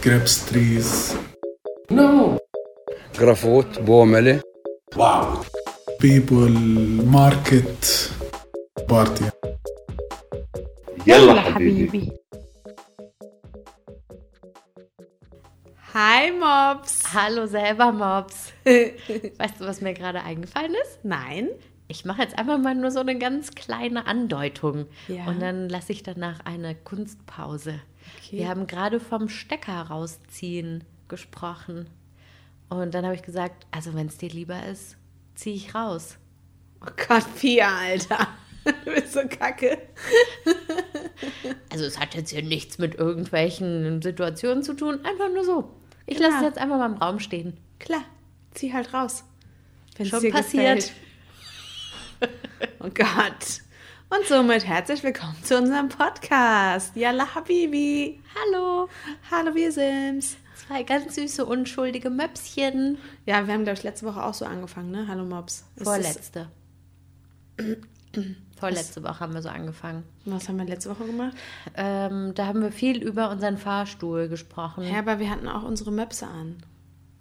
grapes trees. No. Grafot, Boomele. Wow. People, market, party. يلا حبيبي. Hi Mops. Hallo selber, Mobs. weißt du, was mir gerade eingefallen ist? Nein. Ich mache jetzt einfach mal nur so eine ganz kleine Andeutung. Ja. Und dann lasse ich danach eine Kunstpause. Okay. Wir haben gerade vom Stecker rausziehen gesprochen. Und dann habe ich gesagt, also wenn es dir lieber ist, ziehe ich raus. Oh Gott, Pia, Alter. Du bist so kacke. Also es hat jetzt hier nichts mit irgendwelchen Situationen zu tun, einfach nur so. Ich lasse es jetzt einfach mal im Raum stehen. Klar, zieh halt raus. Wenn's Schon dir passiert. gefällt. Oh Gott. Und somit herzlich willkommen zu unserem Podcast. Yalla Habibi. Hallo, Hallo, wir sind's. zwei ganz süße, unschuldige Möpschen. Ja, wir haben, glaube ich, letzte Woche auch so angefangen, ne? Hallo Mops. Ist das- Vorletzte. Vorletzte Woche haben wir so angefangen. Was haben wir letzte Woche gemacht? Ähm, da haben wir viel über unseren Fahrstuhl gesprochen. Ja, aber wir hatten auch unsere Möpse an.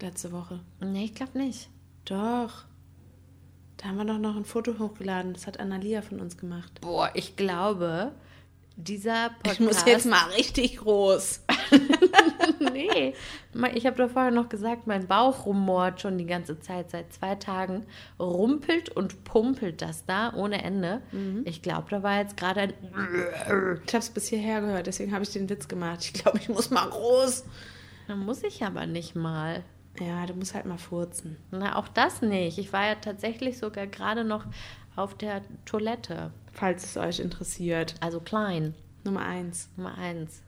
Letzte Woche. Nee, ich glaube nicht. Doch. Da haben wir doch noch ein Foto hochgeladen. Das hat Analia von uns gemacht. Boah, ich glaube, dieser Podcast... Ich muss jetzt mal richtig groß. nee, ich habe doch vorher noch gesagt, mein Bauch rumort schon die ganze Zeit. Seit zwei Tagen rumpelt und pumpelt das da ohne Ende. Ich glaube, da war jetzt gerade ein... Ich habe es bis hierher gehört, deswegen habe ich den Witz gemacht. Ich glaube, ich muss mal groß. Da muss ich aber nicht mal. Ja, du musst halt mal furzen. Na, auch das nicht. Ich war ja tatsächlich sogar gerade noch auf der Toilette. Falls es euch interessiert. Also klein, Nummer eins. Nummer eins.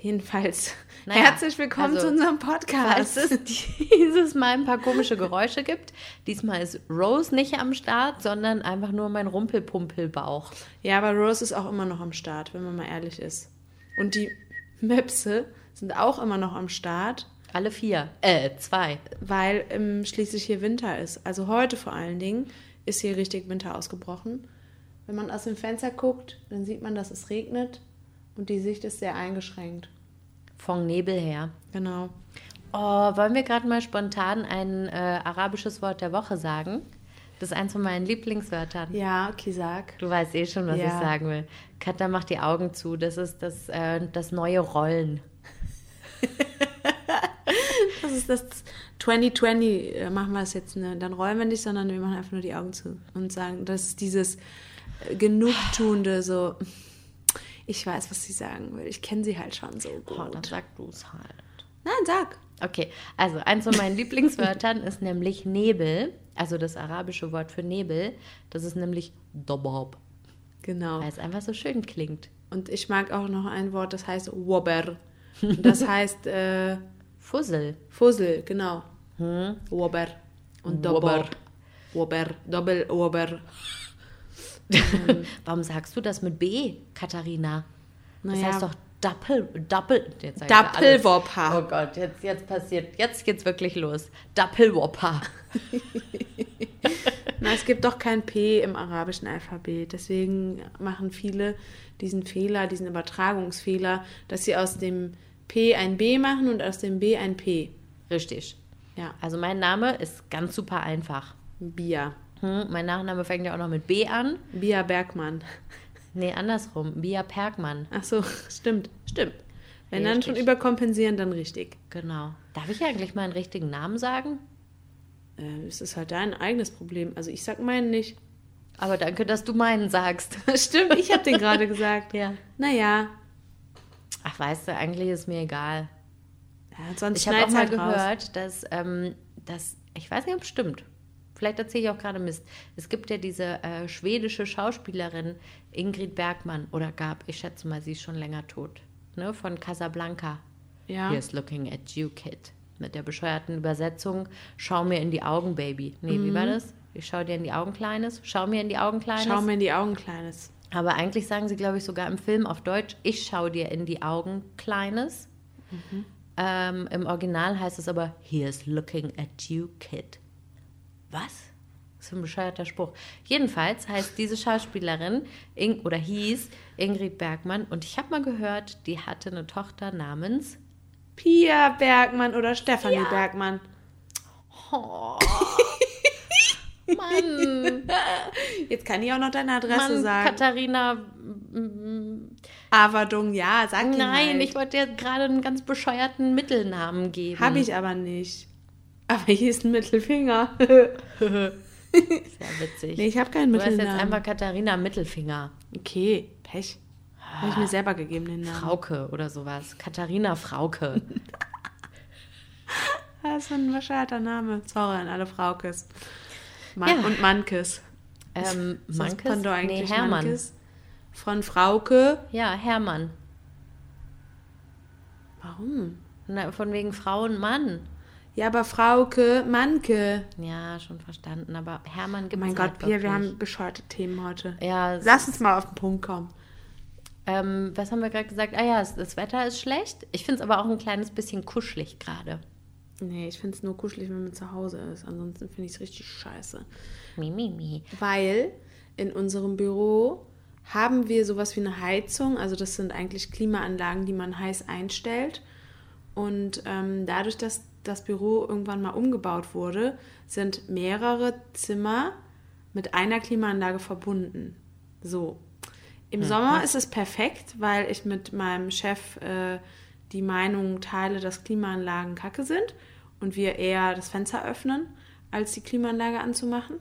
Jedenfalls, Naja, herzlich willkommen also, zu unserem Falls Podcast. es dieses Mal ein paar komische Geräusche gibt. Diesmal ist Rose nicht am Start, sondern einfach nur mein Rumpelpumpelbauch. Ja, aber Rose ist auch immer noch am Start, wenn man mal ehrlich ist. Und die Möpse sind auch immer noch am Start, Alle vier. Äh, zwei. weil ähm, schließlich hier Winter ist. Also heute vor allen Dingen ist hier richtig Winter ausgebrochen. Wenn man aus dem Fenster guckt, dann sieht man, dass es regnet und die Sicht ist sehr eingeschränkt. Von Nebel her. Genau. Oh, wollen wir gerade mal spontan ein äh, arabisches Wort der Woche sagen? Das ist eins von meinen Lieblingswörtern. Ja, okay, sag. Du weißt eh schon, was Ja. ich sagen will. Katha macht die Augen zu. Das ist das, äh, das neue Rollen. Das ist das 2020. äh, Machen wir es jetzt, ne? dann rollen wir nicht, sondern wir machen einfach nur die Augen zu und sagen, das ist dieses äh, Genugtuende, so. Ich weiß, was sie sagen will. Ich kenne sie halt schon so Oh, dann gut. sag du es halt. Nein, sag. Okay, also eins von meinen Lieblingswörtern ist nämlich Nebel. Also das arabische Wort für Nebel. Das ist nämlich Dobob. Genau. Weil es einfach so schön klingt. Und ich mag auch noch ein Wort, das heißt Wobber. Das heißt äh, Fussel. Fussel, genau. Wobber. Und Dobber. Wobber. Doppel Wobber. Warum sagst du das mit B, Katharina? Das Naja. heißt doch Doppel, Doppel. Doppelwopper. Oh Gott, jetzt, jetzt passiert, jetzt geht's wirklich los. Doppelwopper. Na, es gibt doch kein P im arabischen Alphabet. Deswegen machen viele diesen Fehler, diesen Übertragungsfehler, dass sie aus dem P ein B machen und aus dem B ein P. Richtig. Ja, Also mein Name ist ganz super einfach. Bia. Hm, mein Nachname fängt ja auch noch mit B an. Bia Bergmann. Nee, andersrum. Bia Perkmann. Ach so, stimmt, stimmt. Wenn dann schon Richtig. überkompensieren, dann richtig. Genau. Darf ich eigentlich meinen richtigen Namen sagen? Äh, es ist halt dein eigenes Problem. Also ich sag meinen nicht. Aber danke, dass du meinen sagst. Stimmt, ich habe den gerade gesagt. ja. Naja, Ach, weißt du, eigentlich ist mir egal. ja, Ich habe auch mal halt raus. gehört, dass, ähm, dass, ich weiß nicht, ob es stimmt. Vielleicht erzähle ich auch gerade Mist. Es gibt ja diese äh, schwedische Schauspielerin Ingrid Bergmann, oder gab, ich schätze mal, sie ist schon länger tot, ne, von Casablanca. Ja. Here's looking at you, kid. Mit der bescheuerten Übersetzung, schau mir in die Augen, Baby. Nee, wie war das? Ich schau dir in die Augen, Kleines. Schau mir in die Augen, Kleines. Schau mir in die Augen, Kleines. Aber eigentlich sagen sie, glaube ich, sogar im Film auf Deutsch, ich schau dir in die Augen, Kleines. Ähm, Im Original heißt es aber, here's looking at you, kid. Was? Was für ein bescheuerter Spruch. Jedenfalls heißt diese Schauspielerin Ing oder hieß Ingrid Bergmann und ich habe mal gehört, die hatte eine Tochter namens Pia Bergmann oder Stefanie Bergmann. Oh. Mann, Jetzt kann ich auch noch deine Adresse Mann, sagen. Katharina. Averdung, ja, sag Nein, halt. ich wollte dir gerade einen ganz bescheuerten Mittelnamen geben. Habe ich aber nicht. Aber hier ist ein Mittelfinger. Sehr witzig. nee, ich habe keinen du hast Mittelnamen. jetzt einfach Katharina Mittelfinger. okay, Pech. Habe ich mir selber gegeben, den Namen. Frauke oder sowas. Katharina Frauke. Das ist ein bescheuerter Name. Sorry an alle Fraukes. Man Ja. Und Mankes. Ähm, Mankes? Nee, eigentlich Hermann. Mankes? Von Frauke. Ja, Hermann. Warum? Na, von wegen Frau und Mann. Ja, aber Frauke, Manke. Ja, schon verstanden. Aber Hermann gibt Mein es Gott, halt wir wirklich. haben bescheuerte Themen heute. Ja, es Lass uns mal auf den Punkt kommen. Ähm, was haben wir gerade gesagt? Ah ja, es- das Wetter ist schlecht. Ich finde es aber auch ein kleines bisschen kuschelig gerade. Nee, ich finde es nur kuschelig, wenn man zu Hause ist. Ansonsten finde ich es richtig scheiße. Mi, mi, mi. Weil in unserem Büro haben wir sowas wie eine Heizung. Also das sind eigentlich Klimaanlagen, die man heiß einstellt. Und ähm, dadurch, dass das Büro irgendwann mal umgebaut wurde, sind mehrere Zimmer mit einer Klimaanlage verbunden. So. Im Sommer ist es perfekt, weil ich mit meinem Chef äh, die Meinung teile, dass Klimaanlagen kacke sind und wir eher das Fenster öffnen, als die Klimaanlage anzumachen.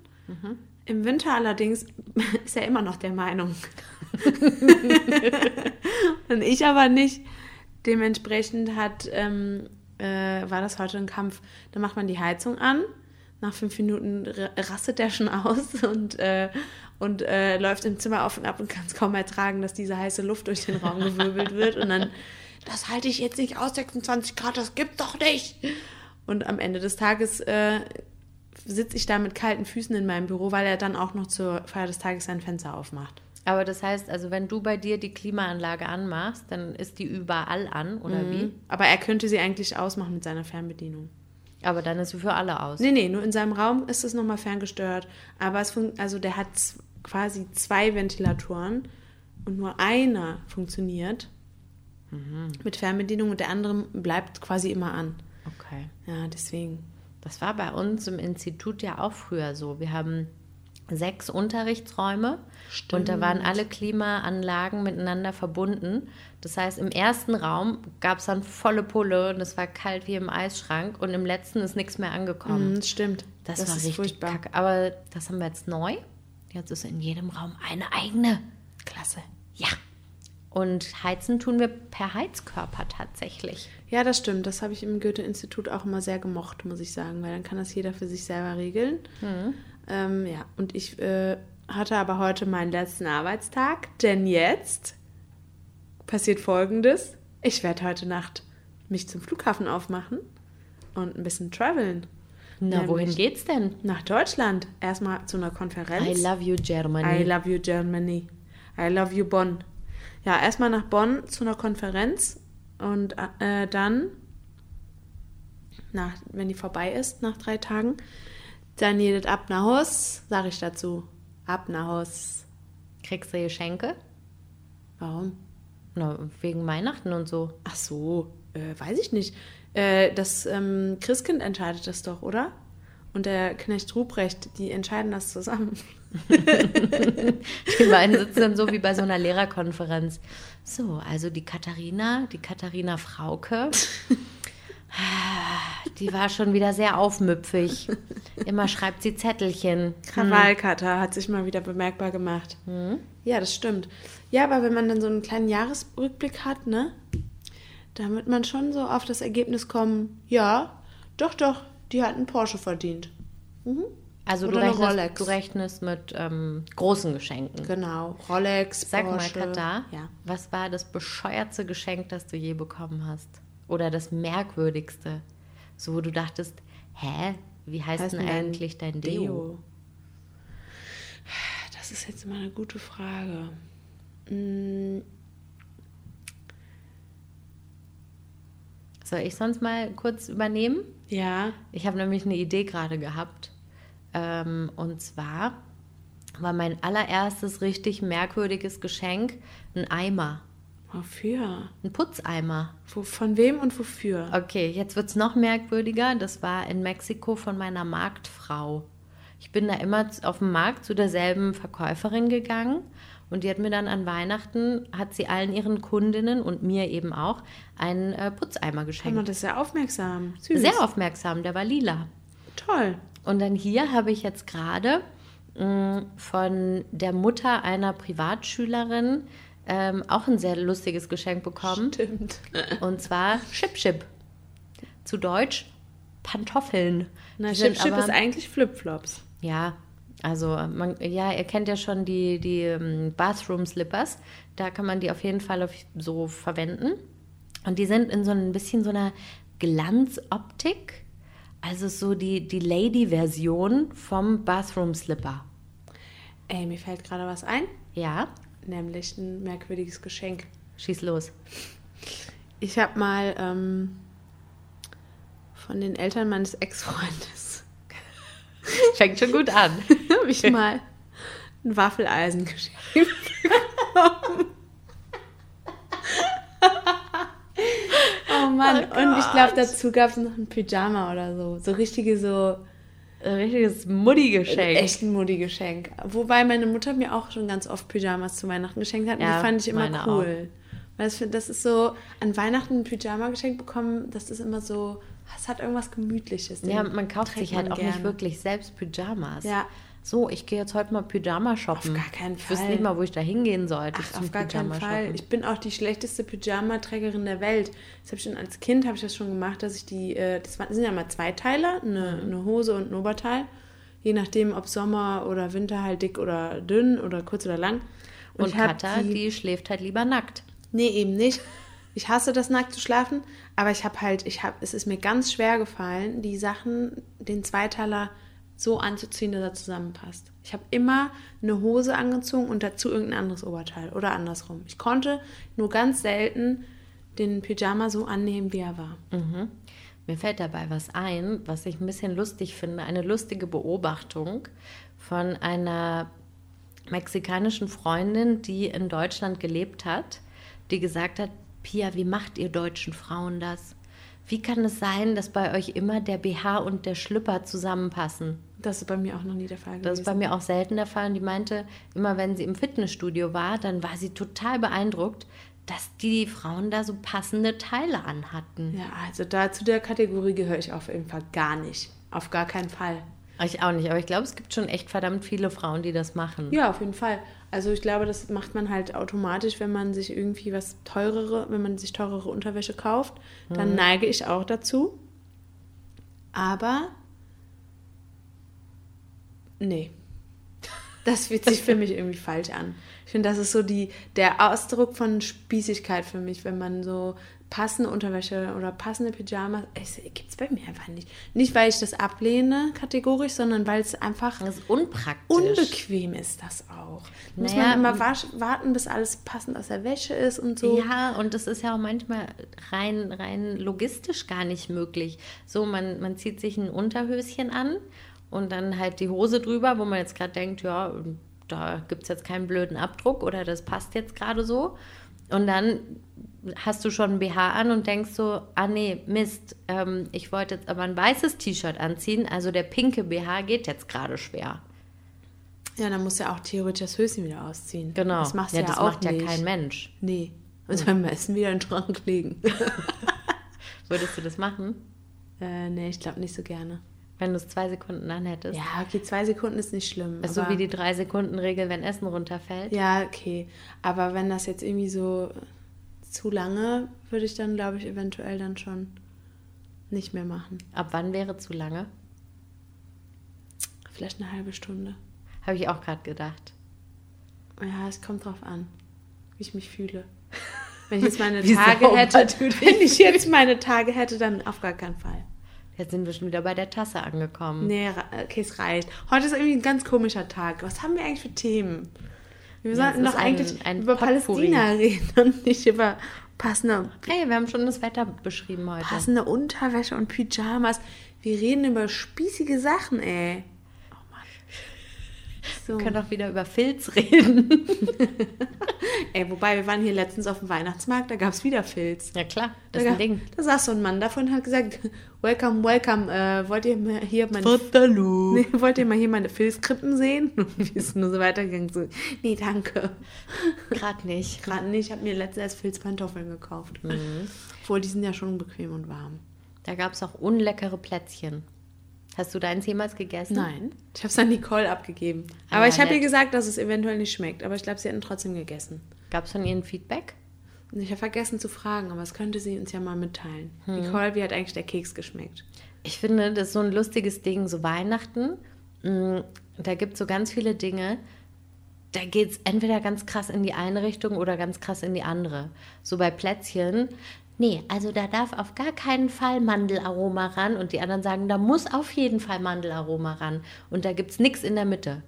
Im Winter allerdings ist er immer noch der Meinung. und ich aber nicht. Dementsprechend hat, ähm, äh, war das heute ein Kampf. Da macht man die Heizung an. Nach fünf Minuten rastet der schon aus und, äh, und äh, läuft im Zimmer auf und ab und kann es kaum ertragen, dass diese heiße Luft durch den Raum gewirbelt wird. Und dann, das halte ich jetzt nicht aus, 26 Grad, das gibt's doch nicht. Und am Ende des Tages äh, sitze ich da mit kalten Füßen in meinem Büro, weil er dann auch noch zur Feier des Tages sein Fenster aufmacht. Aber das heißt, also wenn du bei dir die Klimaanlage anmachst, dann ist die überall an, oder wie? Aber er könnte sie eigentlich ausmachen mit seiner Fernbedienung. Aber dann ist sie für alle aus. Nee, nee, nur in seinem Raum ist es nochmal ferngesteuert. Aber es also der hat quasi zwei Ventilatoren und nur einer funktioniert mit Fernbedienung und der andere bleibt quasi immer an. Okay. Ja, deswegen. Das war bei uns im Institut ja auch früher so. Wir haben sechs Unterrichtsräume und da waren alle Klimaanlagen miteinander verbunden. Das heißt, im ersten Raum gab es dann volle Pulle und es war kalt wie im Eisschrank und im letzten ist nichts mehr angekommen. Mhm, stimmt. Das, das war ist richtig furchtbar. kacke. Aber das haben wir jetzt neu. Jetzt ist in jedem Raum eine eigene. Klasse. Ja. Und heizen tun wir per Heizkörper tatsächlich. Ja, das stimmt. Das habe ich im Goethe-Institut auch immer sehr gemocht, muss ich sagen, weil dann kann das jeder für sich selber regeln. Ähm, ja, und ich äh, hatte aber heute meinen letzten Arbeitstag, denn jetzt passiert Folgendes. Ich werde heute Nacht mich zum Flughafen aufmachen und ein bisschen traveln. Na, Nämlich wohin geht's denn? Nach Deutschland. Erstmal zu einer Konferenz. I love you, Germany. I love you, Germany. I love you, Bonn. Ja, erstmal nach Bonn zu einer Konferenz und äh, dann, nach, wenn die vorbei ist, nach drei Tagen, dann jedet ab nach Haus, sage ich dazu. Ab nach Haus. Kriegst du Geschenke? Warum? Na, wegen Weihnachten und so. Ach so, äh, weiß ich nicht. Äh, das ähm, Christkind entscheidet das doch, oder? Und der Knecht Ruprecht, die entscheiden das zusammen. Die beiden sitzen dann so wie bei so einer Lehrerkonferenz. So, also die Katharina, die Katharina Frauke, die war schon wieder sehr aufmüpfig. Immer schreibt sie Zettelchen. Krawallkater hat sich mal wieder bemerkbar gemacht. Ja, das stimmt. Ja, aber wenn man dann so einen kleinen Jahresrückblick hat, ne, da wird man schon so auf das Ergebnis kommen, ja, doch, doch, die hat einen Porsche verdient. Also du Oder eine rechnest, Rolex. du rechnest mit ähm, großen Geschenken. Genau, Rolex, Sag Porsche. mal, Katha, Ja. was war das bescheuertste Geschenk, das du je bekommen hast? Oder das merkwürdigste? So, wo du dachtest, hä, wie heißt, Heißt denn eigentlich dein Deo? Deo. Das ist jetzt mal eine gute Frage. Mm, Soll ich sonst mal kurz übernehmen? ja, Ich habe nämlich eine Idee gerade gehabt. Ähm, und zwar war mein allererstes richtig merkwürdiges Geschenk ein Eimer. Wofür? Ein Putzeimer. Wo, von wem und wofür? Okay, jetzt wird es noch merkwürdiger. Das war in Mexiko von meiner Marktfrau. Ich bin da immer auf dem Markt zu derselben Verkäuferin gegangen und die hat mir dann an Weihnachten, hat sie allen ihren Kundinnen und mir eben auch einen äh, Putzeimer geschenkt. das ist ja aufmerksam. Süß. Sehr aufmerksam, der war lila. toll. Und dann hier habe ich jetzt gerade mh, von der Mutter einer Privatschülerin ähm, auch ein sehr lustiges Geschenk bekommen. Stimmt. Und zwar Chip Chip. Zu Deutsch Pantoffeln. Na, Chip Chip aber- ist eigentlich Flipflops. Ja, also man, ja, ihr kennt ja schon die, die ähm, Bathroom Slippers. Da kann man die auf jeden Fall auf, so verwenden. Und die sind in so ein bisschen so einer Glanzoptik. Also so die, die Lady-Version vom Bathroom Slipper. Ey, mir fällt gerade was ein, Ja, nämlich ein merkwürdiges Geschenk. schieß los. Ich habe mal ähm, von den Eltern meines Ex-Freundes Fängt schon gut an. habe ich mal ein Waffeleisen geschenkt bekommen. Oh Mann, und ich glaube, dazu gab es noch ein Pyjama oder so. So richtige, so Ein richtiges Mutti-Geschenk. echt ein Mutti-Geschenk. Wobei meine Mutter mir auch schon ganz oft Pyjamas zu Weihnachten geschenkt hat. Und Ja, die fand ich immer cool. Weil das, ist so, an Weihnachten ein Pyjama geschenkt bekommen, das ist immer so, es hat irgendwas Gemütliches. Ja, man kauft sich halt auch nicht gerne. wirklich selbst Pyjamas. Ja. So, ich gehe jetzt heute mal Pyjama shoppen. Auf gar keinen Ich wüsste Fall. nicht mal, wo ich da hingehen sollte. Ach, auf gar keinen Pyjama Fall. shoppen. Ich bin auch die schlechteste Pyjama-Trägerin der Welt. Das habe ich schon als Kind habe ich das schon gemacht, dass ich die, äh, das sind ja mal zwei Teiler, eine, Mhm. eine Hose und ein Oberteil. Je nachdem, ob Sommer oder Winter halt dick oder dünn oder kurz oder lang. Und hab Katha, die, schläft halt lieber nackt. Nee, eben nicht. Ich hasse das, nackt zu schlafen, aber ich habe halt, ich habe, es ist mir ganz schwer gefallen, die Sachen, den Zweiteiler so anzuziehen, dass er zusammenpasst. Ich habe immer eine Hose angezogen und dazu irgendein anderes Oberteil oder andersrum. Ich konnte nur ganz selten den Pyjama so annehmen, wie er war. Mir fällt dabei was ein, was ich ein bisschen lustig finde. Eine lustige Beobachtung von einer mexikanischen Freundin, die in Deutschland gelebt hat, die gesagt hat, Pia, wie macht ihr deutschen Frauen das? Wie kann es sein, dass bei euch immer der BH und der Schlüpper zusammenpassen? Das ist bei mir auch noch nie der Fall Das ist bei gewesen. mir auch selten der Fall. Und die meinte, immer wenn sie im Fitnessstudio war, dann war sie total beeindruckt, dass die Frauen da so passende Teile anhatten. ja, also da zu der Kategorie gehöre ich auf jeden Fall gar nicht. Auf gar keinen Fall. Ich auch nicht, aber ich glaube, es gibt schon echt verdammt viele Frauen, die das machen. Ja, auf jeden Fall. Also ich glaube, das macht man halt automatisch, wenn man sich irgendwie was teurere, wenn man sich teurere Unterwäsche kauft, dann neige ich auch dazu. Aber nee. Das fühlt sich für mich irgendwie falsch an. Ich finde, das ist so die, der Ausdruck von Spießigkeit für mich, wenn man so passende Unterwäsche oder passende Pyjamas, es gibt es bei mir einfach nicht. Nicht, weil ich das ablehne kategorisch, sondern weil es einfach Das ist unpraktisch. unbequem ist das auch. Muss Naja, man immer warten, bis alles passend aus der Wäsche ist und so. Ja, und das ist ja auch manchmal rein, rein logistisch gar nicht möglich. So, man, man zieht sich ein Unterhöschen an und dann halt die Hose drüber, wo man jetzt gerade denkt, ja, da gibt es jetzt keinen blöden Abdruck oder das passt jetzt gerade so. Und dann hast du schon ein BH an und denkst so, ah nee, Mist, ähm, ich wollte jetzt aber ein weißes T-Shirt anziehen, also der pinke BH geht jetzt gerade schwer. Ja, dann musst du ja auch theoretisch das Höschen wieder ausziehen. Genau. Das machst ja, ja, das auch macht ja nicht. kein Mensch. Nee. Und beim Essen wieder in den Schrank legen. Würdest du das machen, äh, nee, ich glaube nicht so gerne. Wenn du es zwei Sekunden anhättest? Ja, okay, zwei Sekunden ist nicht schlimm. Ist so wie die drei Sekunden Regel, wenn Essen runterfällt. Ja, okay. Aber wenn das jetzt irgendwie so zu lange, würde ich dann, glaube ich, eventuell dann schon nicht mehr machen. Ab wann wäre zu lange? Vielleicht eine halbe Stunde. Habe ich auch gerade gedacht. Ja, es kommt drauf an, wie ich mich fühle. Wenn ich jetzt meine Tage hätte, wenn ich jetzt meine Tage hätte, dann auf gar keinen Fall. Jetzt sind wir schon wieder bei der Tasse angekommen. Nee, okay, es reicht. Heute ist irgendwie ein ganz komischer Tag. Was haben wir eigentlich für Themen? Wir Ja, sollten doch ein- eigentlich ein über Potpourri. Palästina reden und nicht über passende, Hey, wir haben schon das Wetter beschrieben heute. passende Unterwäsche und Pyjamas. Wir reden über spießige Sachen, ey. So. Wir können auch wieder über Filz reden. Ey, wobei, wir waren hier letztens auf dem Weihnachtsmarkt, da gab es wieder Filz. Ja klar, das da, ist ein Ding. Da saß so ein Mann davon und hat gesagt, welcome, welcome, äh, wollt ihr mal hier meine... Nee, wollt ihr mal hier meine Filzkrippen sehen? Und wir sind nur so weitergegangen, so, nee, danke. Gerade nicht. Gerade nicht, ich habe mir letztens erst Filzpantoffeln gekauft. Obwohl, die sind ja schon bequem und warm. Da gab es auch unleckere Plätzchen. Hast du deins jemals gegessen? Nein, ich habe es an Nicole abgegeben. Ah, Aber ich habe ihr gesagt, dass es eventuell nicht schmeckt. Aber ich glaube, sie hätten trotzdem gegessen. Gab es von ihr ein Feedback? Ich habe vergessen zu fragen, aber das könnte sie uns ja mal mitteilen. Nicole, wie hat eigentlich der Keks geschmeckt? Ich finde, das ist so ein lustiges Ding, so Weihnachten. mh, Da gibt es so ganz viele Dinge, da geht es entweder ganz krass in die eine Richtung oder ganz krass in die andere. So bei Plätzchen, nee, also da darf auf gar keinen Fall Mandelaroma ran und die anderen sagen, da muss auf jeden Fall Mandelaroma ran und da gibt es nichts in der Mitte.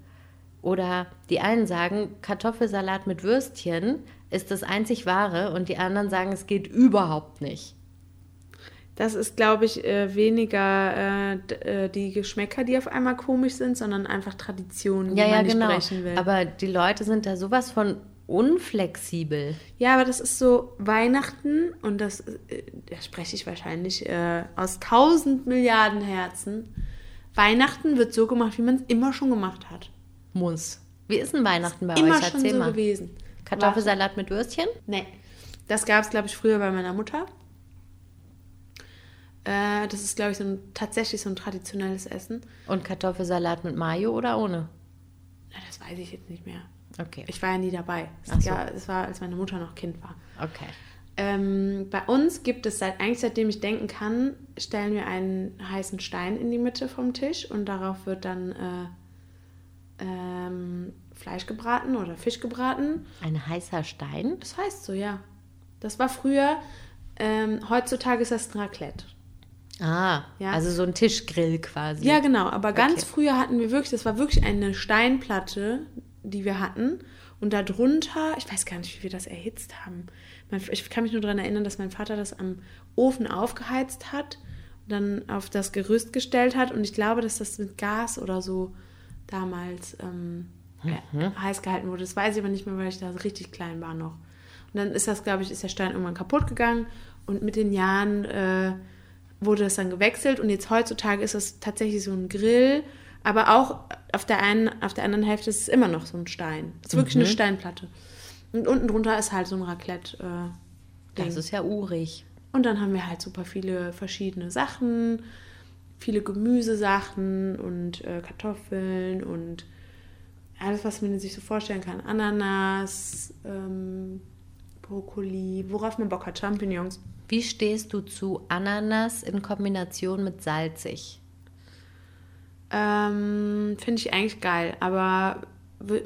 Oder die einen sagen, Kartoffelsalat mit Würstchen ist das einzig wahre und die anderen sagen, es geht überhaupt nicht. Das ist, glaube ich, äh, weniger äh, äh, die Geschmäcker, die auf einmal komisch sind, sondern einfach Traditionen, die Ja, man ja, nicht genau. brechen will. Aber die Leute sind da sowas von unflexibel. ja, aber das ist so Weihnachten und das, äh, da spreche ich wahrscheinlich äh, aus tausend Milliarden Herzen. Weihnachten wird so gemacht, wie man es immer schon gemacht hat. Muss. Wie ist denn Weihnachten bei immer euch? schon Erzähl so mal. gewesen. Kartoffelsalat mit Würstchen? Nee. Das gab es, glaube ich, früher bei meiner Mutter. Äh, das ist, glaube ich, so ein, tatsächlich so ein traditionelles Essen. Und Kartoffelsalat mit Mayo oder ohne? Na, das weiß ich jetzt nicht mehr. Okay. Ich war ja nie dabei. Es so. ja, es war, als meine Mutter noch Kind war. Okay. Ähm, bei uns gibt es seit eigentlich seitdem ich denken kann, stellen wir einen heißen Stein in die Mitte vom Tisch und darauf wird dann äh, ähm, Fleisch gebraten oder Fisch gebraten. Ein heißer Stein? Das heißt so, ja. Das war früher. Ähm, heutzutage ist das ein Raclette. Ah, Ja. also so ein Tischgrill quasi. Ja, genau. Aber ganz Okay. früher hatten wir wirklich, das war wirklich eine Steinplatte, die wir hatten. Und darunter, ich weiß gar nicht, wie wir das erhitzt haben. Ich kann mich nur daran erinnern, dass mein Vater das am Ofen aufgeheizt hat und dann auf das Gerüst gestellt hat. Und ich glaube, dass das mit Gas oder so damals ähm, ja, heiß gehalten wurde. Das weiß ich aber nicht mehr, weil ich da richtig klein war noch. Und dann ist das, glaube ich, ist der Stein irgendwann kaputt gegangen. Und mit den Jahren äh, wurde das dann gewechselt. Und jetzt heutzutage ist es tatsächlich so ein Grill. Aber auch auf der einen, auf der anderen Hälfte ist es immer noch so ein Stein. Es ist wirklich eine Steinplatte. Und unten drunter ist halt so ein Raclette. Äh, Ding. Das ist ja urig. Und dann haben wir halt super viele verschiedene Sachen, viele Gemüsesachen und äh, Kartoffeln und alles, was man sich so vorstellen kann. Ananas, ähm, Brokkoli, worauf man Bock hat, Champignons. Wie stehst du zu Ananas in Kombination mit salzig? Ähm, finde ich eigentlich geil, aber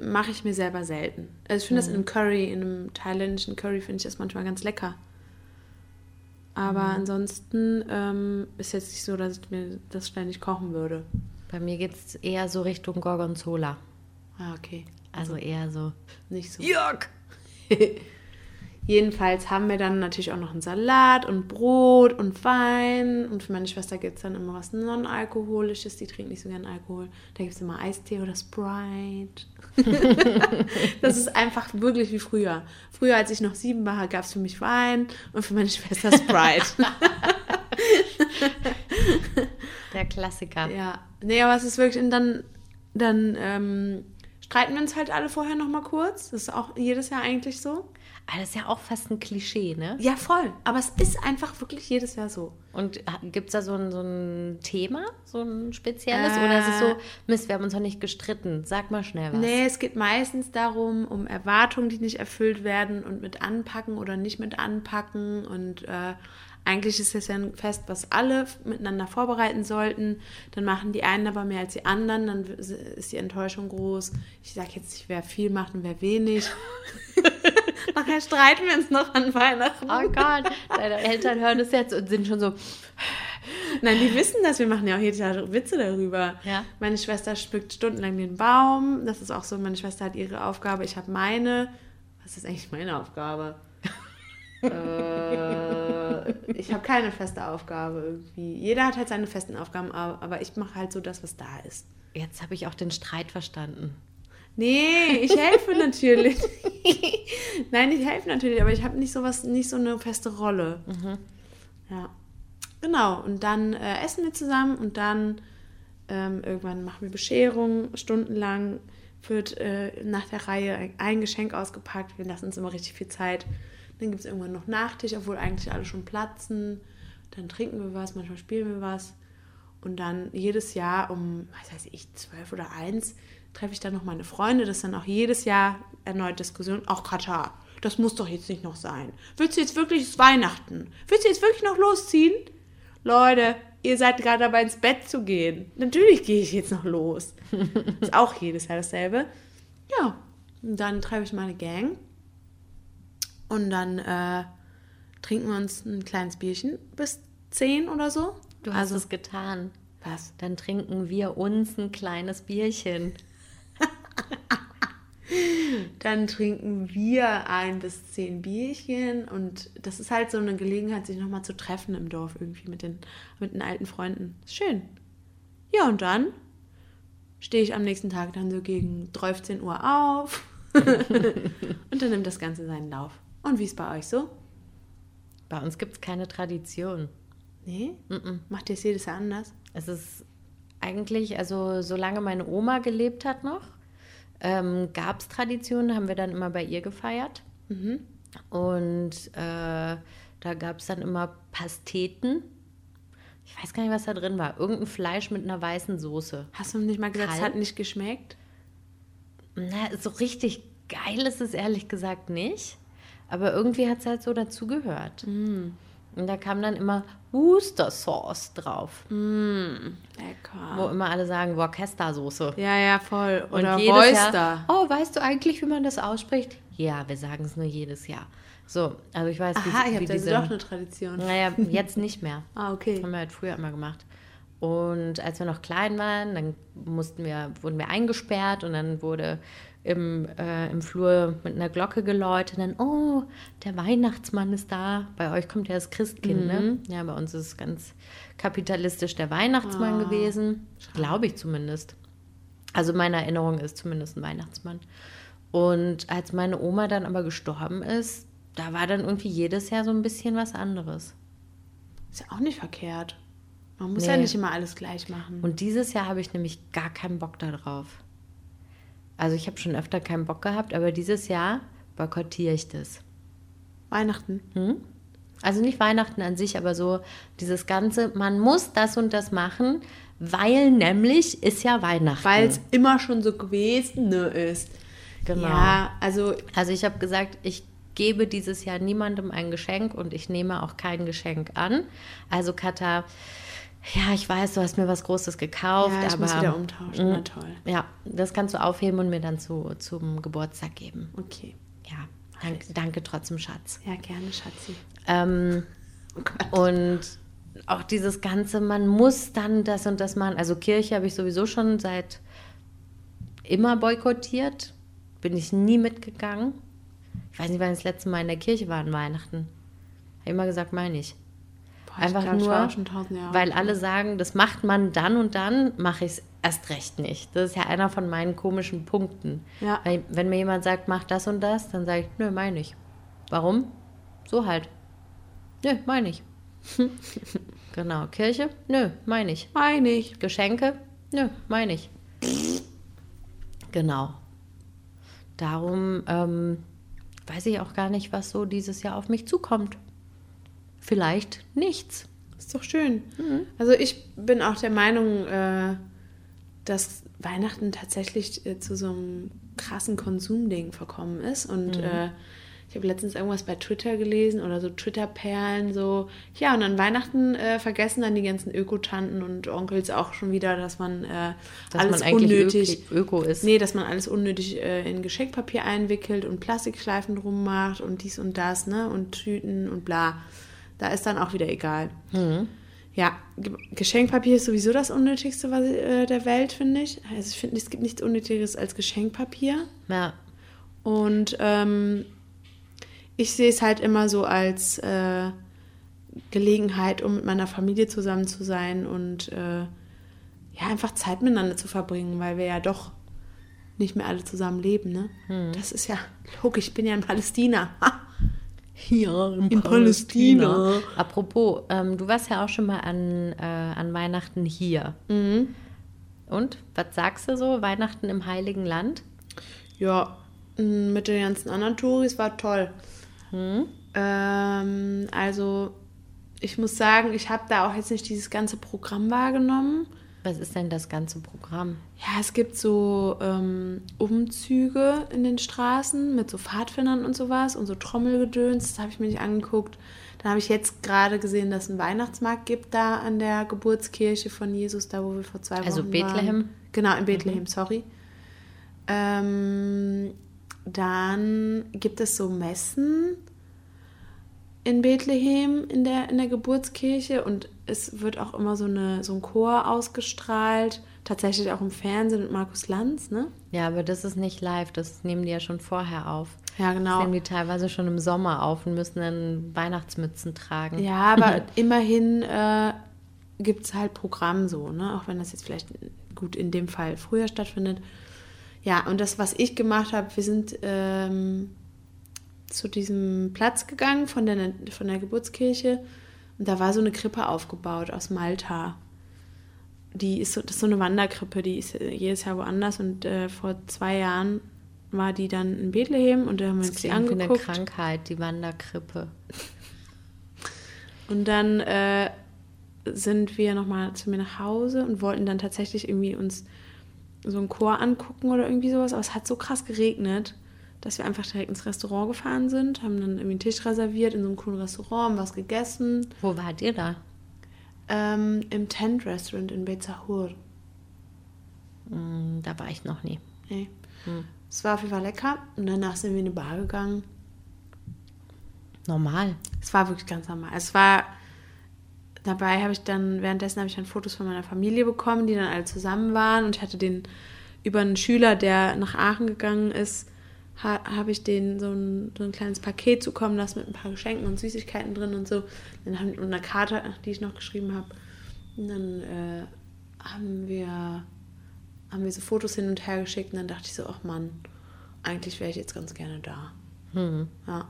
mache ich mir selber selten. Also ich finde das in einem Curry, in einem thailändischen Curry finde ich das manchmal ganz lecker. Aber ansonsten ähm, ist jetzt nicht so, dass ich mir das ständig kochen würde. Bei mir geht es eher so Richtung Gorgonzola. Ah, okay. Also eher so. Nicht so. Jörg! Jedenfalls haben wir dann natürlich auch noch einen Salat und Brot und Wein. Und für meine Schwester gibt es dann immer was Non-Alkoholisches. Die trinkt nicht so gern Alkohol. Da gibt es immer Eistee oder Sprite. das ist einfach wirklich wie früher. Früher, als ich noch sieben war, gab es für mich Wein und für meine Schwester Sprite. Der Klassiker. ja. Nee, aber es ist wirklich. Und dann, dann ähm, streiten wir uns halt alle vorher noch mal kurz. Das ist auch jedes Jahr eigentlich so. Aber das ist ja auch fast ein Klischee, ne? Ja, voll. Aber es ist einfach wirklich jedes Jahr so. Und gibt es da so ein, so ein Thema, so ein spezielles? Oder ist es so, Mist, wir haben uns noch nicht gestritten, sag mal schnell was. Nee, es geht meistens darum, um Erwartungen, die nicht erfüllt werden und mit anpacken oder nicht mit anpacken. Und äh, eigentlich ist es ja ein Fest, was alle miteinander vorbereiten sollten. Dann machen die einen aber mehr als die anderen, dann ist die Enttäuschung groß. Ich sage jetzt nicht, wer viel macht und wer wenig. Nachher streiten wir uns noch an Weihnachten. Oh Gott, deine Eltern hören das jetzt und sind schon so, Nein, die wissen das. Wir machen ja auch jedes Jahr Witze darüber. Ja. Meine Schwester schmückt stundenlang den Baum. Das ist auch so. Meine Schwester hat ihre Aufgabe. Ich habe meine. Was ist eigentlich meine Aufgabe? Äh, ich habe keine feste Aufgabe irgendwie. Jeder hat halt seine festen Aufgaben, aber ich mache halt so das, was da ist. jetzt habe ich auch den Streit verstanden. Nee, ich helfe natürlich. Nein, ich helfe natürlich, aber ich habe nicht sowas, nicht so eine feste Rolle. Ja. Genau. Und dann äh, essen wir zusammen und dann ähm, irgendwann machen wir Bescherung, stundenlang wird äh, nach der Reihe ein, ein Geschenk ausgepackt. Wir lassen uns immer richtig viel Zeit. Dann gibt es irgendwann noch Nachtisch, obwohl eigentlich alle schon platzen. Dann trinken wir was, manchmal spielen wir was. Und dann jedes Jahr um, was weiß ich, zwölf oder eins treffe ich dann noch meine Freunde. Das ist dann auch jedes Jahr erneut Diskussion. Auch Katar, das muss doch jetzt nicht noch sein. Willst du jetzt wirklich es ist Weihnachten? Willst du jetzt wirklich noch losziehen? Leute, ihr seid gerade dabei ins Bett zu gehen. Natürlich gehe ich jetzt noch los. ist auch jedes Jahr dasselbe. Ja, und dann treffe ich meine Gang. Und dann äh, trinken wir uns ein kleines Bierchen bis 10 oder so. Du hast es getan. Was? Dann trinken wir uns ein kleines Bierchen. Dann trinken wir ein bis zehn Bierchen und das ist halt so eine Gelegenheit, sich nochmal zu treffen im Dorf irgendwie mit den, mit den alten Freunden. Ist schön. Ja, und dann stehe ich am nächsten Tag dann so gegen 13 Uhr auf und dann nimmt das Ganze seinen Lauf. Und wie ist bei euch so? Bei uns gibt es keine Tradition. Nee? Macht ihr es jedes Jahr anders? Es ist eigentlich, also solange meine Oma gelebt hat noch, ähm, gab es Traditionen, haben wir dann immer bei ihr gefeiert. Und äh, da gab es dann immer Pasteten. Ich weiß gar nicht, was da drin war. Irgendein Fleisch mit einer weißen Soße. Hast du nicht mal gesagt, es Kalb? hat nicht geschmeckt? Na, so richtig geil ist es ehrlich gesagt nicht. Aber irgendwie hat es halt so dazugehört. Und da kam dann immer Worcester Sauce drauf. Lecker. Wo immer alle sagen, Worcester-Soße. Ja, ja, voll. Und Oder. Jahr, oh, weißt du eigentlich, wie man das ausspricht? Ja, wir sagen es nur jedes Jahr. So, also ich weiß, Aha, wie, ich wie habe also diese... doch eine Tradition. Naja, jetzt nicht mehr. Ah, okay. Haben wir halt früher immer gemacht. Und als wir noch klein waren, dann mussten wir, wurden wir eingesperrt und dann wurde im, äh, im Flur mit einer Glocke geläutet. Dann, oh, der Weihnachtsmann ist da. Bei euch kommt ja das Christkind, ne? Ja, bei uns ist es ganz kapitalistisch der Weihnachtsmann gewesen. Glaube ich zumindest. Also meine Erinnerung ist zumindest ein Weihnachtsmann. Und als meine Oma dann aber gestorben ist, da war dann irgendwie jedes Jahr so ein bisschen was anderes. Ist ja auch nicht verkehrt. Man muss Nee. ja nicht immer alles gleich machen. Und dieses Jahr habe ich nämlich gar keinen Bock darauf. Also ich habe schon öfter keinen Bock gehabt, aber dieses Jahr boykottiere ich das. Weihnachten. Also nicht Weihnachten an sich, aber so dieses Ganze, man muss das und das machen, weil nämlich ist ja Weihnachten. Weil es immer schon so gewesen ist. Genau. Ja, also Also ich habe gesagt, ich gebe dieses Jahr niemandem ein Geschenk und ich nehme auch kein Geschenk an. Also Katha, ja, ich weiß, du hast mir was Großes gekauft, ja, ich aber muss wieder umtauschen. Na toll. ja, das kannst du aufheben und mir dann zu, zum Geburtstag geben. Okay. Ja, danke, danke trotzdem, Schatz. Ja, gerne, Schatzi. Ähm, und auch dieses Ganze, man muss dann das und das machen. Also Kirche habe ich sowieso schon seit immer boykottiert. Bin ich nie mitgegangen. Ich weiß nicht, wann ich das letzte Mal in der Kirche war an Weihnachten. Habe immer gesagt, meine ich. Boah, Einfach glaub, nur, weil alle sagen, das macht man dann und dann, mache ich es erst recht nicht. Das ist ja einer von meinen komischen Punkten. Ja. Weil, wenn mir jemand sagt, mach das und das, dann sage ich, nö, meine ich. Warum? So halt. Nö, meine ich. genau. Kirche? Nö, meine ich. Meine ich. Geschenke? Nö, meine ich. Genau. Darum ähm, weiß ich auch gar nicht, was so dieses Jahr auf mich zukommt. Vielleicht nichts. Ist doch schön. Mhm. Also ich bin auch der Meinung, äh, dass Weihnachten tatsächlich äh, zu so einem krassen Konsumding verkommen ist. Und Mhm. äh, ich habe letztens irgendwas bei Twitter gelesen oder so Twitter-Perlen, so, ja, und an Weihnachten äh, vergessen dann die ganzen Ökotanten und Onkels auch schon wieder, dass man äh, Dass alles man eigentlich unnötig. Öko, Öko ist. Nee, dass man alles unnötig äh, in Geschenkpapier einwickelt und Plastikschleifen drum macht und dies und das, ne? Und Tüten und bla. Da ist dann auch wieder egal. Ja, Ge- Geschenkpapier ist sowieso das Unnötigste was, äh, der Welt, finde ich. Also ich finde, es gibt nichts Unnötigeres als Geschenkpapier. Ja. Und ähm, ich sehe es halt immer so als äh, Gelegenheit, um mit meiner Familie zusammen zu sein und äh, ja, einfach Zeit miteinander zu verbringen, weil wir ja doch nicht mehr alle zusammen leben, ne? Hm. Das ist ja logisch, ich bin ja in Palästina. Hier In Palästina. Apropos, ähm, du warst ja auch schon mal an, äh, an Weihnachten hier. Und was sagst du so? Weihnachten im Heiligen Land? Ja, mit den ganzen anderen Touris war toll. Ähm, also, ich muss sagen, ich habe da auch jetzt nicht dieses ganze Programm wahrgenommen. Was ist denn das ganze Programm? Ja, es gibt so ähm, Umzüge in den Straßen mit so Pfadfindern und sowas und so Trommelgedöns. Das habe ich mir nicht angeguckt. Dann habe ich jetzt gerade gesehen, dass es einen Weihnachtsmarkt gibt da an der Geburtskirche von Jesus, da wo wir vor zwei Wochen Also waren. Bethlehem? Genau, in Bethlehem, sorry. Ähm, dann gibt es so Messen in Bethlehem in der, in der Geburtskirche und es wird auch immer so, eine, so ein Chor ausgestrahlt. Tatsächlich auch im Fernsehen mit Markus Lanz, ne? Ja, aber das ist nicht live, das nehmen die ja schon vorher auf. Ja, Das genau. nehmen die teilweise schon im Sommer auf und müssen dann Weihnachtsmützen tragen. Ja, aber immerhin äh, gibt es halt Programm so, ne? Auch wenn das jetzt vielleicht gut in dem Fall früher stattfindet. Ja, und das, was ich gemacht habe, wir sind ähm, zu diesem Platz gegangen von der, von der Geburtskirche und da war so eine Krippe aufgebaut aus Malta. Die ist so, das ist so eine Wanderkrippe, die ist jedes Jahr woanders und äh, vor zwei Jahren war die dann in Bethlehem und da haben wir Das uns die klingt wie eine angeguckt. Krankheit, die Wanderkrippe. Und dann äh, sind wir nochmal zu mir nach Hause und wollten dann tatsächlich irgendwie uns so einen Chor angucken oder irgendwie sowas. Aber es hat so krass geregnet, dass wir einfach direkt ins Restaurant gefahren sind, haben dann irgendwie einen Tisch reserviert in so einem coolen Restaurant, haben was gegessen. Wo wart ihr da? Ähm, Im Tent Restaurant in Bezahur. Hm, da war ich noch nie. Nee. Es war auf jeden Fall lecker. Und danach sind wir in eine Bar gegangen. Normal. Es war wirklich ganz normal. Es war dabei habe ich dann währenddessen habe ich dann Fotos von meiner Familie bekommen, die dann alle zusammen waren und ich hatte den über einen Schüler, der nach Aachen gegangen ist, ha, habe ich den so ein, so ein kleines Paket zukommen lassen mit ein paar Geschenken und Süßigkeiten drin und so dann haben, und einer Karte, die ich noch geschrieben habe. Und dann äh, haben wir haben wir so Fotos hin und her geschickt und dann dachte ich so, ach Mann, eigentlich wäre ich jetzt ganz gerne da. Ja.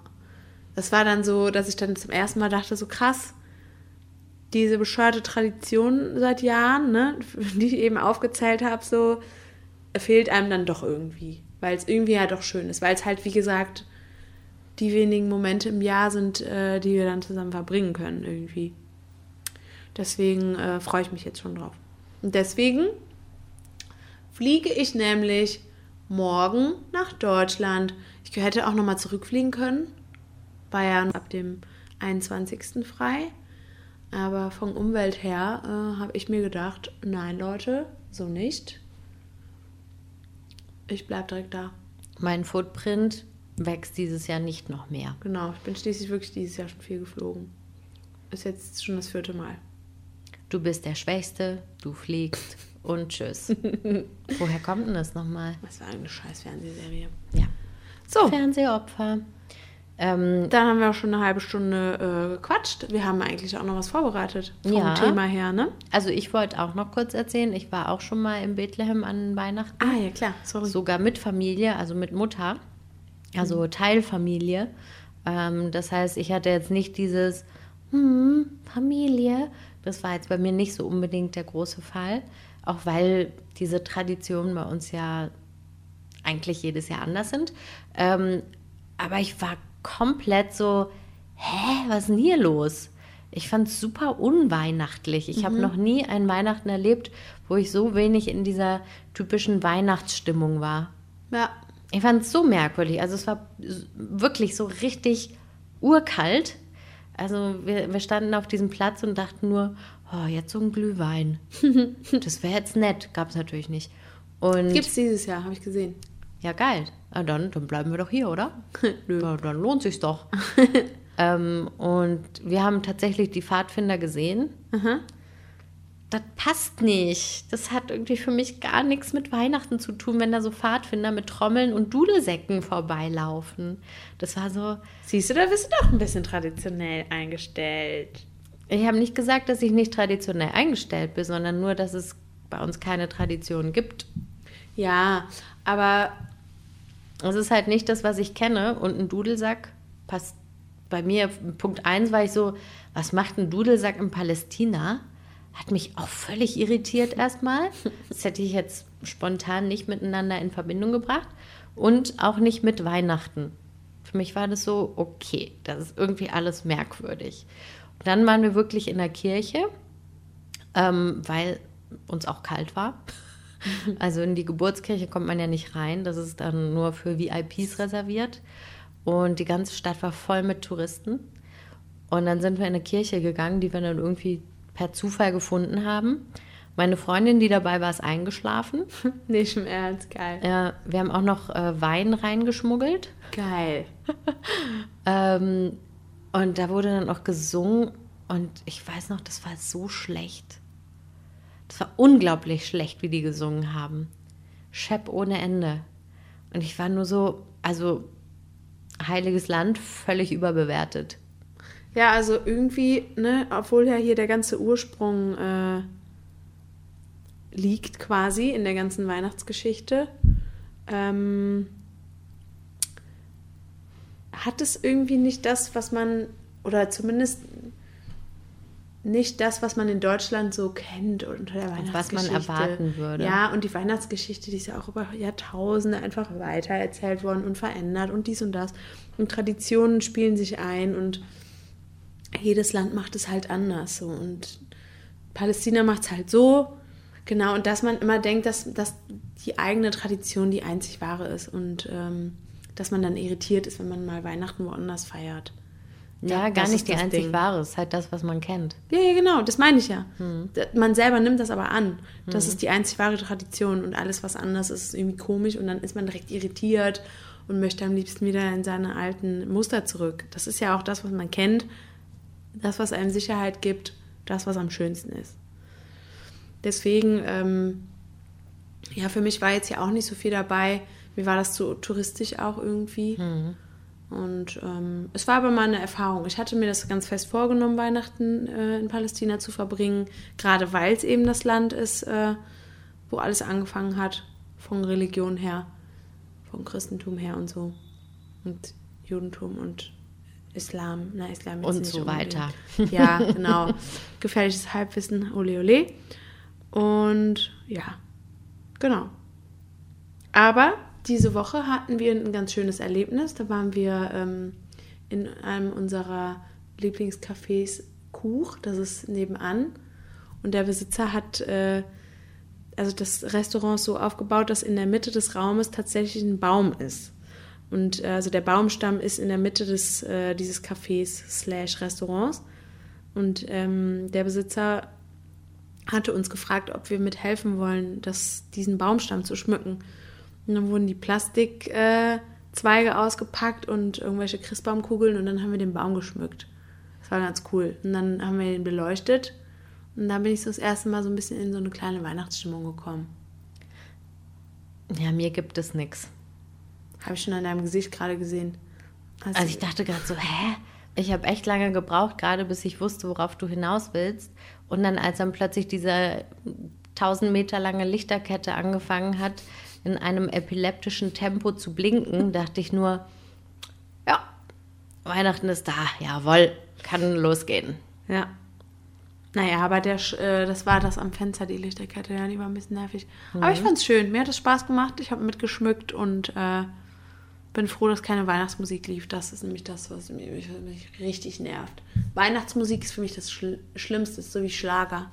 Das war dann so, dass ich dann zum ersten Mal dachte, so krass, diese bescheuerte Tradition seit Jahren, ne, die ich eben aufgezählt habe, so fehlt einem dann doch irgendwie. Weil es irgendwie ja doch schön ist. Weil es halt, wie gesagt, die wenigen Momente im Jahr sind, äh, die wir dann zusammen verbringen können, irgendwie. Deswegen äh, freue ich mich jetzt schon drauf. Und deswegen fliege ich nämlich morgen nach Deutschland. Ich hätte auch nochmal zurückfliegen können. War ja ab dem 21. frei. Aber von Umwelt her äh, habe ich mir gedacht, nein Leute, so nicht. Ich bleib direkt da. Mein Footprint wächst dieses Jahr nicht noch mehr. Genau, ich bin schließlich wirklich dieses Jahr schon viel geflogen. Ist jetzt schon das vierte Mal. Du bist der Schwächste, du fliegst und tschüss. Woher kommt denn das nochmal? Das war eine scheiß Fernsehserie. Ja. So, Fernsehopfer. Ähm, dann haben wir auch schon eine halbe Stunde äh, gequatscht. Wir haben eigentlich auch noch was vorbereitet vom Ja. Thema her, ne? also ich wollte auch noch kurz erzählen, ich war auch schon mal in Bethlehem an Weihnachten. Ah, ja klar, sorry. Sogar mit Familie, also mit Mutter. Also Teilfamilie. Ähm, das heißt, ich hatte jetzt nicht dieses hm, Familie. Das war jetzt bei mir nicht so unbedingt der große Fall. Auch weil diese Traditionen bei uns ja eigentlich jedes Jahr anders sind. Ähm, aber ich war komplett so, hä, was ist denn hier los? Ich fand es super unweihnachtlich. Ich habe noch nie ein Weihnachten erlebt, wo ich so wenig in dieser typischen Weihnachtsstimmung war. Ja, Ich fand es so merkwürdig. Also es war wirklich so richtig urkalt. Also wir, wir standen auf diesem Platz und dachten nur, oh, jetzt so ein Glühwein. das wäre jetzt nett. Gab es natürlich nicht. Und gibt's dieses Jahr, habe ich gesehen. Ja, geil. Na dann, dann bleiben wir doch hier, oder? ja, dann lohnt sich's doch. ähm, und wir haben tatsächlich die Pfadfinder gesehen. Das passt nicht. Das hat irgendwie für mich gar nichts mit Weihnachten zu tun, wenn da so Pfadfinder mit Trommeln und Dudelsäcken vorbeilaufen. Das war so. Siehst du, da bist du doch ein bisschen traditionell eingestellt. Ich habe nicht gesagt, dass ich nicht traditionell eingestellt bin, sondern nur, dass es bei uns keine Tradition gibt. Ja, aber Es ist halt nicht das, was ich kenne. Und ein Dudelsack passt bei mir. Punkt 1 war ich so, was macht ein Dudelsack in Palästina? Hat mich auch völlig irritiert erstmal. Das hätte ich jetzt spontan nicht miteinander in Verbindung gebracht. Und auch nicht mit Weihnachten. Für mich war das so, okay, das ist irgendwie alles merkwürdig. Und dann waren wir wirklich in der Kirche, ähm, weil uns auch kalt war. Also in die Geburtskirche kommt man ja nicht rein, das ist dann nur für VIPs reserviert. Und die ganze Stadt war voll mit Touristen. Und dann sind wir in eine Kirche gegangen, die wir dann irgendwie per Zufall gefunden haben. Meine Freundin, die dabei war, ist eingeschlafen. nicht im Ernst, geil. Ja, wir haben auch noch äh, Wein reingeschmuggelt. Geil. Ähm, und da wurde dann auch gesungen. Und ich weiß noch, das war so schlecht. Das war unglaublich schlecht, wie die gesungen haben. Shep ohne Ende. Und ich war nur so, also heiliges Land, völlig überbewertet. Ja, also irgendwie, ne, obwohl ja hier der ganze Ursprung äh, liegt quasi in der ganzen Weihnachtsgeschichte, ähm, hat es irgendwie nicht das, was man, oder zumindest nicht das, was man in Deutschland so kennt unter der Und was man Weihnachtsgeschichte. erwarten würde. Ja, und die Weihnachtsgeschichte, die ist ja auch über Jahrtausende einfach weiter erzählt worden und verändert und dies und das. Und Traditionen spielen sich ein und jedes Land macht es halt anders. So. Und Palästina macht es halt so. Genau, und dass man immer denkt, dass, dass die eigene Tradition die einzig wahre ist und ähm, dass man dann irritiert ist, wenn man mal Weihnachten woanders feiert. Ja, Ja, gar das nicht die das einzig Ding. wahre, es ist halt das, was man kennt. Ja, ja, genau, das meine ich ja. Hm. Man selber nimmt das aber an. Das ist die einzig wahre Tradition und alles, was anders ist, ist irgendwie komisch und dann ist man direkt irritiert und möchte am liebsten wieder in seine alten Muster zurück. Das ist ja auch das, was man kennt, das, was einem Sicherheit gibt, das, was am schönsten ist. Deswegen, ähm, ja, für mich war jetzt ja auch nicht so viel dabei. Mir war das zu touristisch auch irgendwie. Und ähm, es war aber mal eine Erfahrung. Ich hatte mir das ganz fest vorgenommen, Weihnachten äh, in Palästina zu verbringen, gerade weil es eben das Land ist, äh, wo alles angefangen hat, von Religion her, vom Christentum her und so. Und Judentum und Islam. Na, Islam Und nicht so unbedingt. weiter. Ja, genau. Gefährliches Halbwissen, ole ole. Und ja, genau. Aber diese Woche hatten wir ein ganz schönes Erlebnis. Da waren wir ähm, in einem unserer Lieblingscafés Kuch, das ist nebenan. Und der Besitzer hat äh, also das Restaurant so aufgebaut, dass in der Mitte des Raumes tatsächlich ein Baum ist. Und äh, also der Baumstamm ist in der Mitte des, äh, dieses Cafés slash Restaurants. Und ähm, der Besitzer hatte uns gefragt, ob wir mithelfen wollen, das, diesen Baumstamm zu schmücken. Und dann wurden die Plastikzweige äh, ausgepackt und irgendwelche Christbaumkugeln und dann haben wir den Baum geschmückt. Das war ganz cool. Und dann haben wir ihn beleuchtet und dann bin ich so das erste Mal so ein bisschen in so eine kleine Weihnachtsstimmung gekommen. Ja, mir gibt es nichts. Habe ich schon an deinem Gesicht gerade gesehen. Also ich dachte gerade so, hä? Ich habe echt lange gebraucht, gerade bis ich wusste, worauf du hinaus willst. Und dann, als dann plötzlich diese 1000 Meter lange Lichterkette angefangen hat, in einem epileptischen Tempo zu blinken, dachte ich nur, ja, Weihnachten ist da, jawohl, kann losgehen. Ja. Naja, aber der, äh, das war das am Fenster, die Lichterkette, ja, die war ein bisschen nervig. Aber ich fand's schön. Mir hat es Spaß gemacht. Ich habe mitgeschmückt und äh, bin froh, dass keine Weihnachtsmusik lief. Das ist nämlich das, was mich, mich, mich richtig nervt. Weihnachtsmusik ist für mich das Schl Schlimmste, so wie Schlager.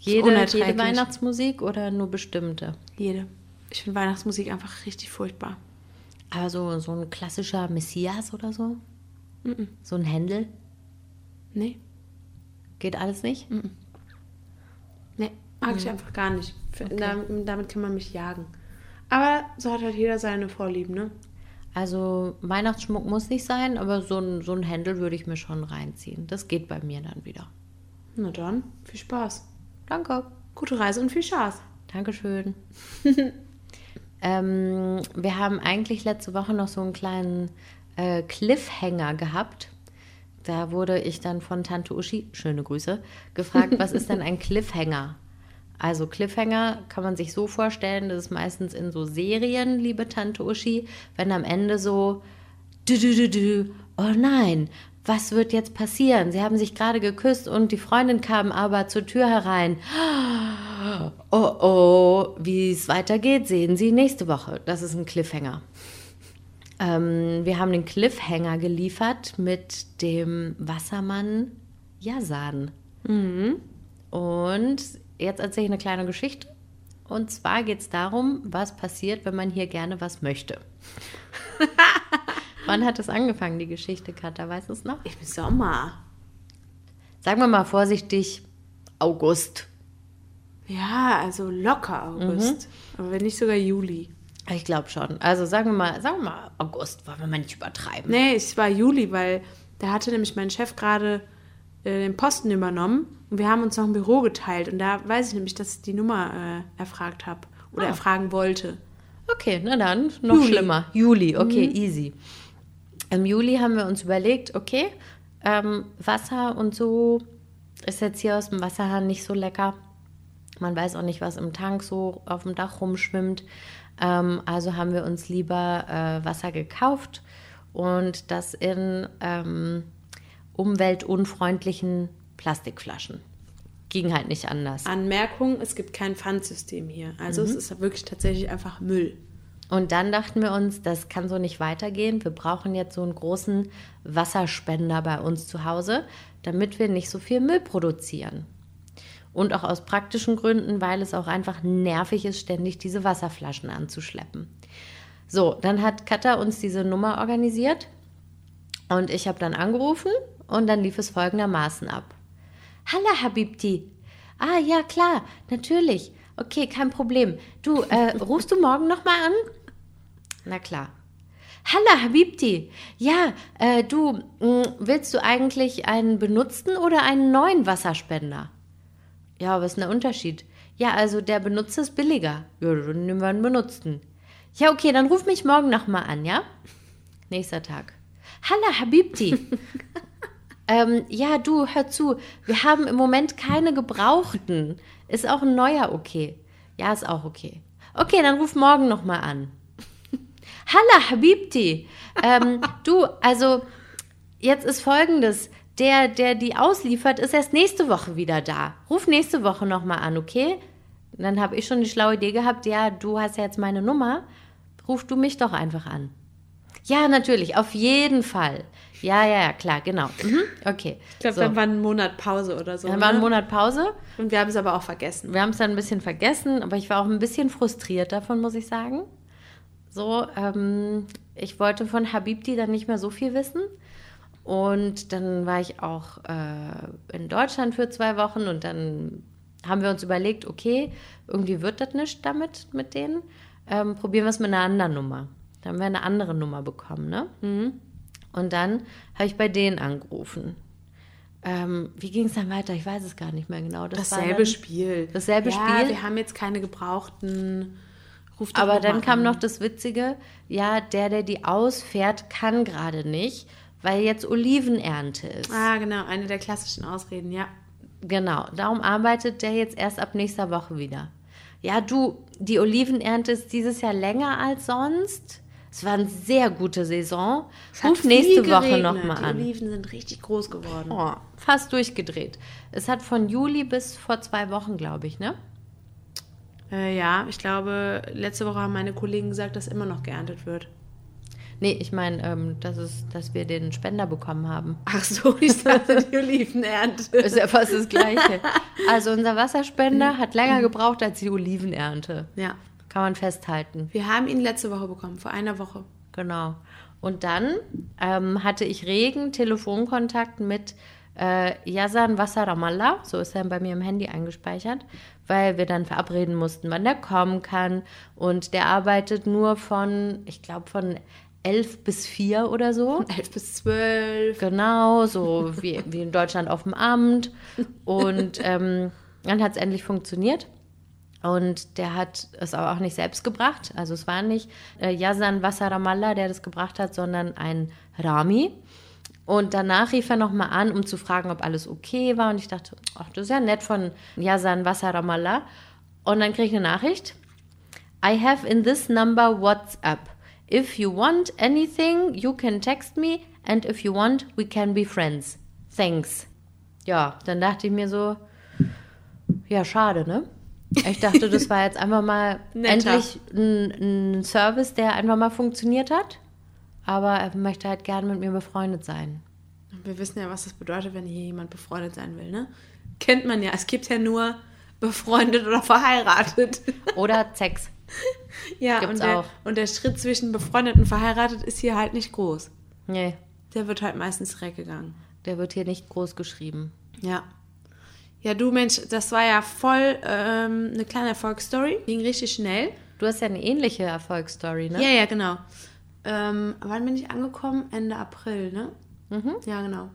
Jede, jede Weihnachtsmusik oder nur bestimmte? Jede. Ich finde Weihnachtsmusik einfach richtig furchtbar. Aber so, so ein klassischer Messias oder so? So ein Händel? Nee, Geht alles nicht? nee, mag ich einfach gar nicht. F- Damit, damit kann man mich jagen. Aber so hat halt jeder seine Vorlieben, ne? Also Weihnachtsschmuck muss nicht sein, aber so ein, so ein Händel würde ich mir schon reinziehen. Das geht bei mir dann wieder. Na dann, viel Spaß. Danke. Gute Reise und viel Spaß. Dankeschön. ähm, wir haben eigentlich letzte Woche noch so einen kleinen äh, Cliffhanger gehabt. Da wurde ich dann von Tante Uschi, schöne Grüße, gefragt, was ist denn ein Cliffhanger? Also Cliffhanger kann man sich so vorstellen, das ist meistens in so Serien, liebe Tante Uschi, wenn am Ende so, du, du, du, du, oh nein, was wird jetzt passieren? Sie haben sich gerade geküsst und die Freundin kam aber zur Tür herein. Oh oh, wie es weitergeht, sehen Sie nächste Woche. Das ist ein Cliffhanger. Ähm, wir haben den Cliffhanger geliefert mit dem Wassermann Yasan. Und jetzt erzähle ich eine kleine Geschichte. Und zwar geht es darum, was passiert, wenn man hier gerne was möchte. Wann hat es angefangen, die Geschichte, Katha? Weißt du es noch? Im Sommer. Sagen wir mal vorsichtig, August. Ja, also locker August. Aber wenn nicht sogar Juli. Ich glaube schon. Also sagen wir mal, sagen wir mal August, wollen wir mal nicht übertreiben. Nee, es war Juli, weil da hatte nämlich mein Chef gerade äh, den Posten übernommen und wir haben uns noch ein Büro geteilt und da weiß ich nämlich, dass ich die Nummer äh, erfragt habe oder Ah. erfragen wollte. Okay, na dann, noch Juli. schlimmer. Juli, okay, easy. Im Juli haben wir uns überlegt, okay, ähm, Wasser und so ist jetzt hier aus dem Wasserhahn nicht so lecker. Man weiß auch nicht, was im Tank so auf dem Dach rumschwimmt. Ähm, also haben wir uns lieber äh, Wasser gekauft und das in ähm, umweltunfreundlichen Plastikflaschen. Ging halt nicht anders. Anmerkung, es gibt kein Pfandsystem hier. Also es ist wirklich tatsächlich einfach Müll. Und dann dachten wir uns, das kann so nicht weitergehen. Wir brauchen jetzt so einen großen Wasserspender bei uns zu Hause, damit wir nicht so viel Müll produzieren. Und auch aus praktischen Gründen, weil es auch einfach nervig ist, ständig diese Wasserflaschen anzuschleppen. So, dann hat Katha uns diese Nummer organisiert und ich habe dann angerufen und dann lief es folgendermaßen ab. Hallo Habibti. Ah ja, klar, natürlich. Okay, kein Problem. Du, äh, rufst du morgen nochmal an? Na klar. Hallo Habibti. Ja, äh, du, mh, willst du eigentlich einen benutzten oder einen neuen Wasserspender? Ja, was ist denn der Unterschied? Ja, also der benutzte ist billiger. Ja, dann nehmen wir einen benutzten. Ja, okay, dann ruf mich morgen nochmal an, ja? Nächster Tag. Hallo Habibti. ähm, ja, du, hör zu. Wir haben im Moment keine gebrauchten. Ist auch ein neuer okay? Ja, ist auch okay. Okay, dann ruf morgen nochmal an. Hallo Habibti. Ähm, du, also jetzt ist folgendes. Der, der die ausliefert, ist erst nächste Woche wieder da. Ruf nächste Woche nochmal an, okay? Und dann habe ich schon die schlaue Idee gehabt, ja, du hast ja jetzt meine Nummer. Ruf du mich doch einfach an. Ja, natürlich, auf jeden Fall. Ja, ja, ja, klar, genau. Mhm, okay. Ich glaube, So. dann war ein Monat Pause oder so. Dann war ein ne? Monat Pause. Und wir haben es aber auch vergessen. Wir haben es dann ein bisschen vergessen, aber ich war auch ein bisschen frustriert davon, muss ich sagen. So, ähm, ich wollte von Habibti dann nicht mehr so viel wissen. Und dann war ich auch äh, in Deutschland für zwei Wochen und dann haben wir uns überlegt, okay, irgendwie wird das nicht damit mit denen. Ähm, probieren wir es mit einer anderen Nummer. Da haben wir eine andere Nummer bekommen, ne? Und dann habe ich bei denen angerufen. Ähm, wie ging es dann weiter? Ich weiß es gar nicht mehr genau. Das Dasselbe dann- Spiel. Dasselbe ja, Spiel? wir haben jetzt keine gebrauchten. Ruf doch Aber dann kam an. noch das Witzige, ja, der, der die ausfährt, kann gerade nicht, weil jetzt Olivenernte ist. Ah, genau, eine der klassischen Ausreden, ja. Genau, darum arbeitet der jetzt erst ab nächster Woche wieder. Ja, du, die Olivenernte ist dieses Jahr länger als sonst. Es war eine sehr gute Saison. Es Ruf nächste Woche nochmal Die an. Oliven sind richtig groß geworden. Oh, fast durchgedreht. Es hat von Juli bis vor zwei Wochen, glaube ich, ne? Äh, ja, ich glaube, letzte Woche haben meine Kollegen gesagt, dass immer noch geerntet wird. Nee, ich meine, ähm, das ist, dass wir den Spender bekommen haben. Ach so, ich dachte, die Olivenernte. Ist ja fast das Gleiche. Also unser Wasserspender hat länger gebraucht als die Olivenernte. Ja. Kann man festhalten. Wir haben ihn letzte Woche bekommen, vor einer Woche. Genau. Und dann ähm, hatte ich regen Telefonkontakt mit äh, Yazan Wassaramallah, so ist er bei mir im Handy eingespeichert, weil wir dann verabreden mussten, wann der kommen kann. Und der arbeitet nur von, ich glaube, von 11 bis 4 oder so. 11 bis 12. Genau, so wie, wie in Deutschland auf dem Amt. Und ähm, dann hat es endlich funktioniert. Und der hat es aber auch nicht selbst gebracht. Also es war nicht äh, Yazan Wassaramallah, der das gebracht hat, sondern ein Rami. Und danach rief er nochmal an, um zu fragen, ob alles okay war. Und ich dachte, ach, das ist ja nett von Yazan Wassaramallah. Und dann kriege ich eine Nachricht. I have in this number WhatsApp. If you want anything, you can text me. And if you want, we can be friends. Thanks. Ja, dann dachte ich mir so, ja, schade, ne? Ich dachte, das war jetzt einfach mal endlich ein, ein Service, der einfach mal funktioniert hat. Aber er möchte halt gern mit mir befreundet sein. Wir wissen ja, was das bedeutet, wenn hier jemand befreundet sein will, ne? Kennt man ja. Es gibt ja nur befreundet oder verheiratet. Oder Sex. ja, Gibt's und der, auch. und der Schritt zwischen befreundet und verheiratet ist hier halt nicht groß. Nee, Der wird halt meistens weggegangen. der wird hier nicht groß geschrieben. Ja. Ja, du Mensch, das war ja voll ähm, eine kleine Erfolgsstory. Ging richtig schnell. Du hast ja eine ähnliche Erfolgsstory, ne? Ja, ja, genau. Ähm, wann bin ich angekommen? Ende April, ne? Ja, genau.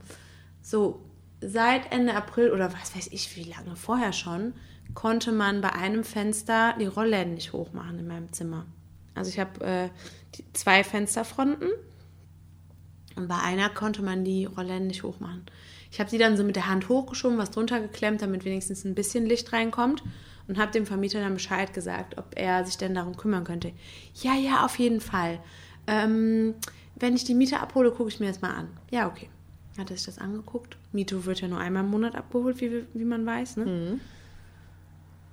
So, seit Ende April oder was weiß ich, wie lange vorher schon, konnte man bei einem Fenster die Rollläden nicht hochmachen in meinem Zimmer. Also ich habe äh, zwei Fensterfronten und bei einer konnte man die Rollläden nicht hochmachen. Ich habe sie dann so mit der Hand hochgeschoben, was drunter geklemmt, damit wenigstens ein bisschen Licht reinkommt und habe dem Vermieter dann Bescheid gesagt, ob er sich denn darum kümmern könnte. Ja, ja, auf jeden Fall. Ähm, wenn ich die Miete abhole, gucke ich mir das mal an. Ja, okay. Hat er sich das angeguckt? Miete wird ja nur einmal im Monat abgeholt, wie, wie man weiß, ne?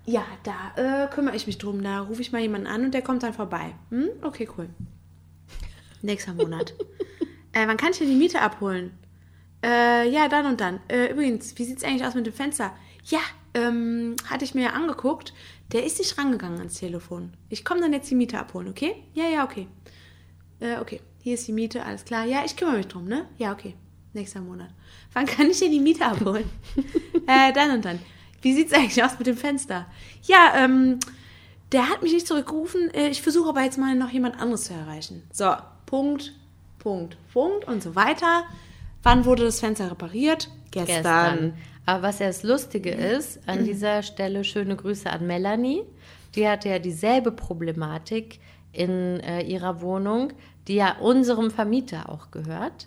Ja, da äh, kümmere ich mich drum. Da rufe ich mal jemanden an und der kommt dann vorbei. Hm? Okay, cool. Nächster Monat. äh, wann kann ich denn die Miete abholen? Äh, ja, dann und dann. Äh, übrigens, wie sieht es eigentlich aus mit dem Fenster? Ja, ähm, hatte ich mir ja angeguckt. Der ist nicht rangegangen ans Telefon. Ich komme dann jetzt die Miete abholen, okay? Ja, ja, okay. Äh, okay, hier ist die Miete, alles klar. Ja, ich kümmere mich drum, ne? Ja, okay. Nächster Monat. Wann kann ich denn die Miete abholen? äh, dann und dann. Wie sieht es eigentlich aus mit dem Fenster? Ja, ähm, der hat mich nicht zurückgerufen. Äh, Ich versuche aber jetzt mal noch jemand anderes zu erreichen. So, Punkt, Punkt, Punkt und so weiter. Wann wurde das Fenster repariert? Gestern. gestern. Aber was ja das Lustige ist, an dieser Stelle schöne Grüße an Melanie. Die hatte ja dieselbe Problematik in äh, ihrer Wohnung, die ja unserem Vermieter auch gehört.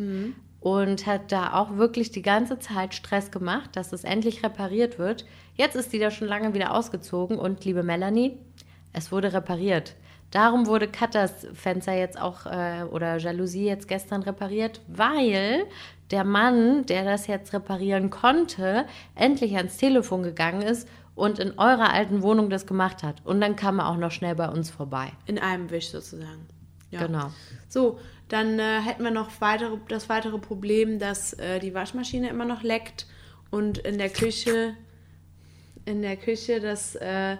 Und hat da auch wirklich die ganze Zeit Stress gemacht, dass es endlich repariert wird. Jetzt ist die da schon lange wieder ausgezogen und liebe Melanie, es wurde repariert. Darum wurde Katas Fenster jetzt auch äh, oder Jalousie jetzt gestern repariert, weil der Mann, der das jetzt reparieren konnte, endlich ans Telefon gegangen ist und in eurer alten Wohnung das gemacht hat. Und dann kam er auch noch schnell bei uns vorbei. In einem Wisch sozusagen. Ja. Genau. So, dann äh, hätten wir noch weitere, das weitere Problem, dass äh, die Waschmaschine immer noch leckt und in der Küche, in der Küche das äh,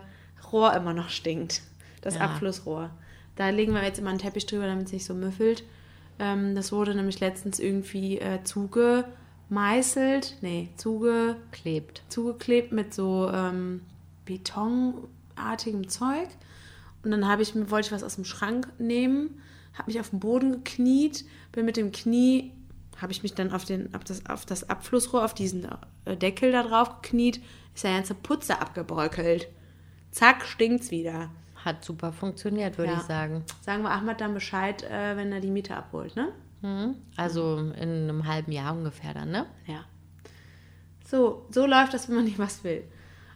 Rohr immer noch stinkt. Das Ja. Abflussrohr. Da legen wir jetzt immer einen Teppich drüber, damit es nicht so müffelt. Ähm, das wurde nämlich letztens irgendwie äh, zugemeißelt, nee, zuge, Klebt. zugeklebt mit so ähm, betonartigem Zeug. Und dann habe ich, mir- wollte ich was aus dem Schrank nehmen, habe mich auf den Boden gekniet, bin mit dem Knie, habe ich mich dann auf, den, auf, das, auf das Abflussrohr, auf diesen äh, Deckel da drauf gekniet, ist der ganze Putzer abgebröckelt. Zack, stinkt's wieder. Hat super funktioniert, würde Ja. ich sagen. Sagen wir Ahmad dann Bescheid, äh, wenn er die Miete abholt, ne? Also in einem halben Jahr ungefähr dann, ne? Ja. So, so läuft das, wenn man nicht was will.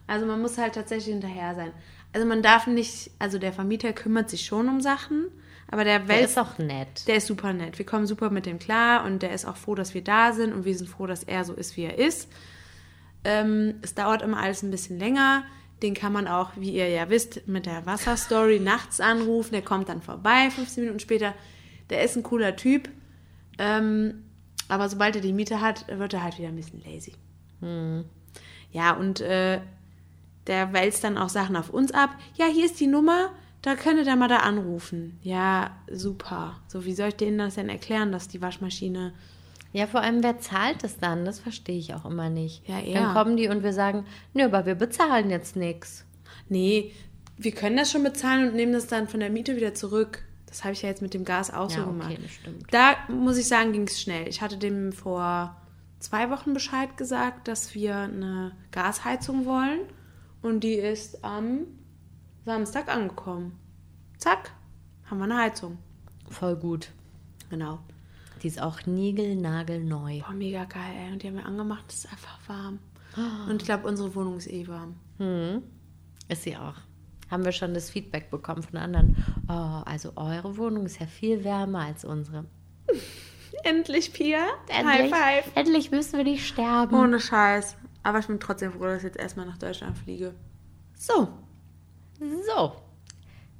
Also man muss halt tatsächlich hinterher sein. Also man darf nicht, also der Vermieter kümmert sich schon um Sachen, aber der Der Welt, ist auch nett. der ist super nett. Wir kommen super mit dem klar und der ist auch froh, dass wir da sind und wir sind froh, dass er so ist, wie er ist. Ähm, es dauert immer alles ein bisschen länger. Den kann man auch, wie ihr ja wisst, mit der Wasserstory nachts anrufen. Der kommt dann vorbei, 15 Minuten später. Der ist ein cooler Typ. Ähm, aber sobald er die Miete hat, wird er halt wieder ein bisschen lazy. Ja, und äh, der wälzt dann auch Sachen auf uns ab. Ja, hier ist die Nummer, da könnt ihr mal da anrufen. Ja, super. So, wie soll ich denen das denn erklären, dass die Waschmaschine. Ja, vor allem, wer zahlt es dann? Das verstehe ich auch immer nicht. Ja, er. Dann kommen die und wir sagen, nö, aber wir bezahlen jetzt nichts. Nee, wir können das schon bezahlen und nehmen das dann von der Miete wieder zurück. Das habe ich ja jetzt mit dem Gas auch so Ja, okay, gemacht. das stimmt. Da muss ich sagen, ging es schnell. Ich hatte dem vor zwei Wochen Bescheid gesagt, dass wir eine Gasheizung wollen. Und die ist am Samstag angekommen. Zack, haben wir eine Heizung. Voll gut. Genau. Die ist auch niegelnagelneu. Boah, mega geil, ey. Und die haben wir angemacht, es ist einfach warm. Und ich glaube, unsere Wohnung ist eh warm. Ist sie auch. haben wir schon das Feedback bekommen von anderen. Oh, also eure Wohnung ist ja viel wärmer als unsere. Endlich, Pia. Endlich, High five. endlich müssen wir nicht sterben. Ohne Scheiß. Aber ich bin trotzdem froh, dass ich jetzt erstmal nach Deutschland fliege. so. So.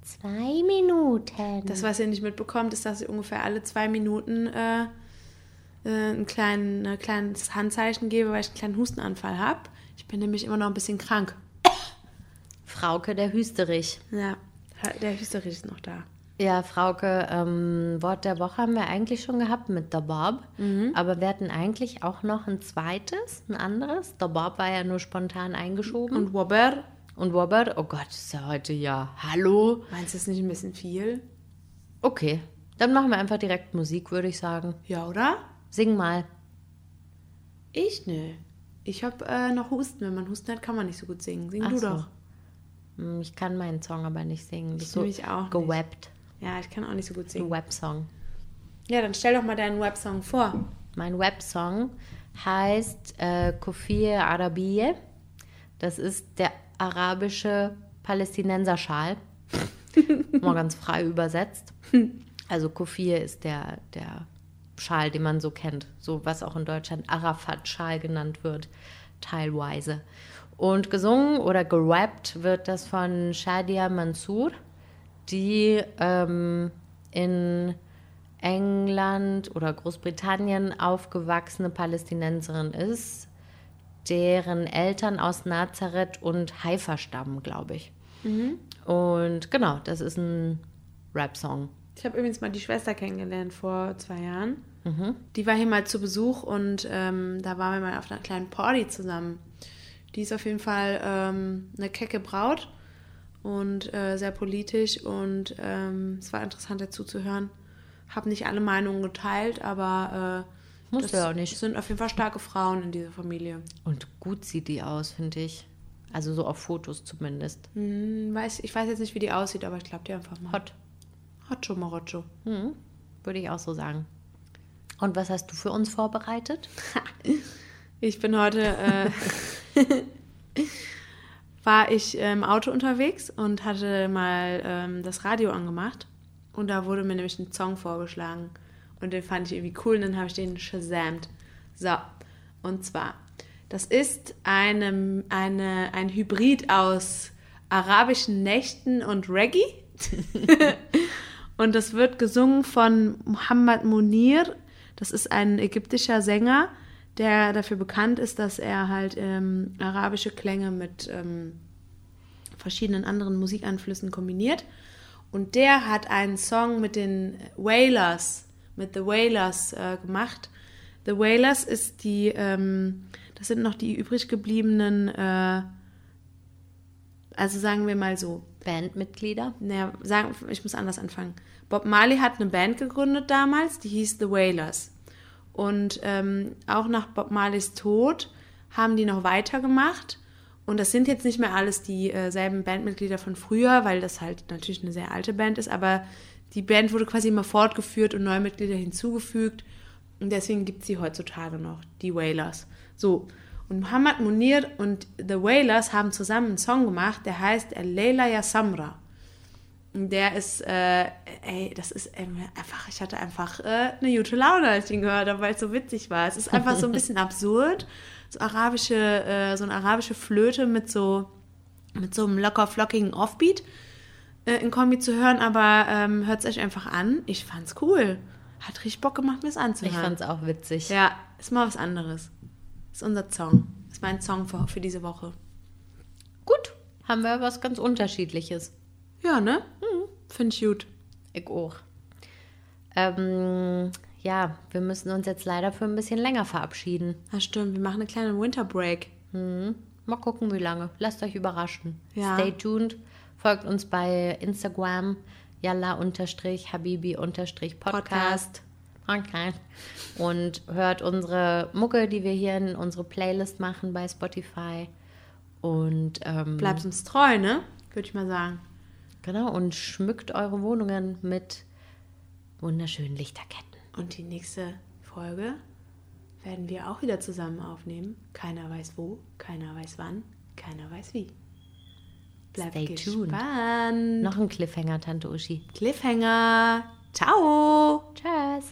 Zwei Minuten. Das, was ihr nicht mitbekommt, ist, dass ich ungefähr alle zwei Minuten äh, äh, ein, kleinen, ein kleines Handzeichen gebe, weil ich einen kleinen Hustenanfall habe. Ich bin nämlich immer noch ein bisschen krank. Frauke der Hüsterich. Ja, der Hysterich ist noch da. Ja, Frauke, ähm, Wort der Woche haben wir eigentlich schon gehabt mit der Bob. Aber wir hatten eigentlich auch noch ein zweites, ein anderes. Der Bob war ja nur spontan eingeschoben. Und Wobber, Und Robert, oh Gott, ist ja heute ja. Hallo? meinst du das nicht ein bisschen viel? Okay, dann machen wir einfach direkt Musik, würde ich sagen. Ja, oder? Sing mal. Ich nö. Ich habe äh, noch Husten. Wenn man Husten hat, kann man nicht so gut singen. Sing Ach du so. doch. Hm, Ich kann meinen Song aber nicht singen. Ich so nämlich auch gewappt. Ja, ich kann auch nicht so gut Ein singen. Websong. Ja, dann stell doch mal deinen Websong vor. Mein Websong heißt äh, Kofir Arabiye. Das ist der arabische Palästinenserschal. Mal ganz frei übersetzt. Also Kofir ist der, der Schal, den man so kennt. So was auch in Deutschland Arafat-Schal genannt wird, teilweise. Und gesungen oder gerappt wird das von Shadia Mansour, die ähm, in England oder Großbritannien aufgewachsene Palästinenserin ist, deren Eltern aus Nazareth und Haifa stammen, glaube ich. Und genau, das ist ein Rap-Song. Ich habe übrigens mal die Schwester kennengelernt vor zwei Jahren. Die war hier mal zu Besuch und ähm, da waren wir mal auf einer kleinen Party zusammen. Die ist auf jeden Fall ähm, eine kecke Braut und äh, sehr politisch und ähm, es war interessant dazu zu hören. Habe nicht alle Meinungen geteilt, aber äh, Musst du ja auch nicht. sind auf jeden Fall starke Frauen in dieser Familie. Und gut sieht die aus, finde ich. Also so auf Fotos zumindest. Hm, weiß, ich weiß jetzt nicht, wie die aussieht, aber ich glaube die einfach mal. Hot. Hocho Morocho. Hm, würde ich auch so sagen. Und was hast du für uns vorbereitet? Ich bin heute, äh, war ich im Auto unterwegs und hatte mal ähm, das Radio angemacht. Und da wurde mir nämlich ein Song vorgeschlagen. Und den fand ich irgendwie cool und dann habe ich den shazamt. So, und zwar, das ist eine, eine, ein Hybrid aus arabischen Nächten und Reggae. und das wird gesungen von Muhammad Munir. Das ist ein ägyptischer Sänger, der dafür bekannt ist, dass er halt ähm, arabische Klänge mit ähm, verschiedenen anderen Musikeinflüssen kombiniert. Und der hat einen Song mit den Wailers, mit The Wailers äh, gemacht. The Wailers ist die, ähm, das sind noch die übrig gebliebenen, äh, also sagen wir mal so, Bandmitglieder? naja, sagen, ich muss anders anfangen. Bob Marley hat eine Band gegründet damals, die hieß The Wailers. Und ähm, auch nach Bob Marleys Tod haben die noch weitergemacht. Und das sind jetzt nicht mehr alles dieselben Bandmitglieder von früher, weil das halt natürlich eine sehr alte Band ist, aber die Band wurde quasi immer fortgeführt und neue Mitglieder hinzugefügt. Und deswegen gibt es sie heutzutage noch, die Wailers. So, und Muhammad Munir und The Wailers haben zusammen einen Song gemacht, der heißt Leila Ya Samra. Und Der ist, äh, ey, das ist ähm, einfach, ich hatte einfach äh, eine gute Laune, als ich ihn gehört habe, weil es so witzig war. Es ist einfach so ein bisschen absurd, so arabische, äh, so eine arabische Flöte mit so, mit so einem locker flockigen Offbeat äh, in Kombi zu hören, aber ähm, hört es euch einfach an. Ich fand's cool. Hat richtig Bock gemacht, mir es Ich anzuhören. fand es auch witzig. Ja, ist mal was anderes. Ist unser Song. Ist mein Song für, für diese Woche. Gut, haben wir was ganz Unterschiedliches. Ja, ne? Finde ich gut. Ich auch. Ähm, ja, wir müssen uns jetzt leider für ein bisschen länger verabschieden. Ja, stimmt. Wir machen eine kleine Winter Break. Hm. Mal gucken, wie lange. Lasst euch überraschen. Ja. Stay tuned. Folgt uns bei Instagram yalla-habibi-podcast. Podcast. Podcast. Und hört unsere Mucke, die wir hier in unsere Playlist machen bei Spotify. Und ähm, Bleibt uns treu, ne? Würde ich mal sagen. genau und schmückt eure Wohnungen mit wunderschönen Lichterketten. Und die nächste Folge werden wir auch wieder zusammen aufnehmen. Keiner weiß wo, keiner weiß wann, keiner weiß wie. Bleibt Stay tuned. gespannt. Noch ein Cliffhanger, Tante Uschi. Cliffhanger. Ciao. Tschüss.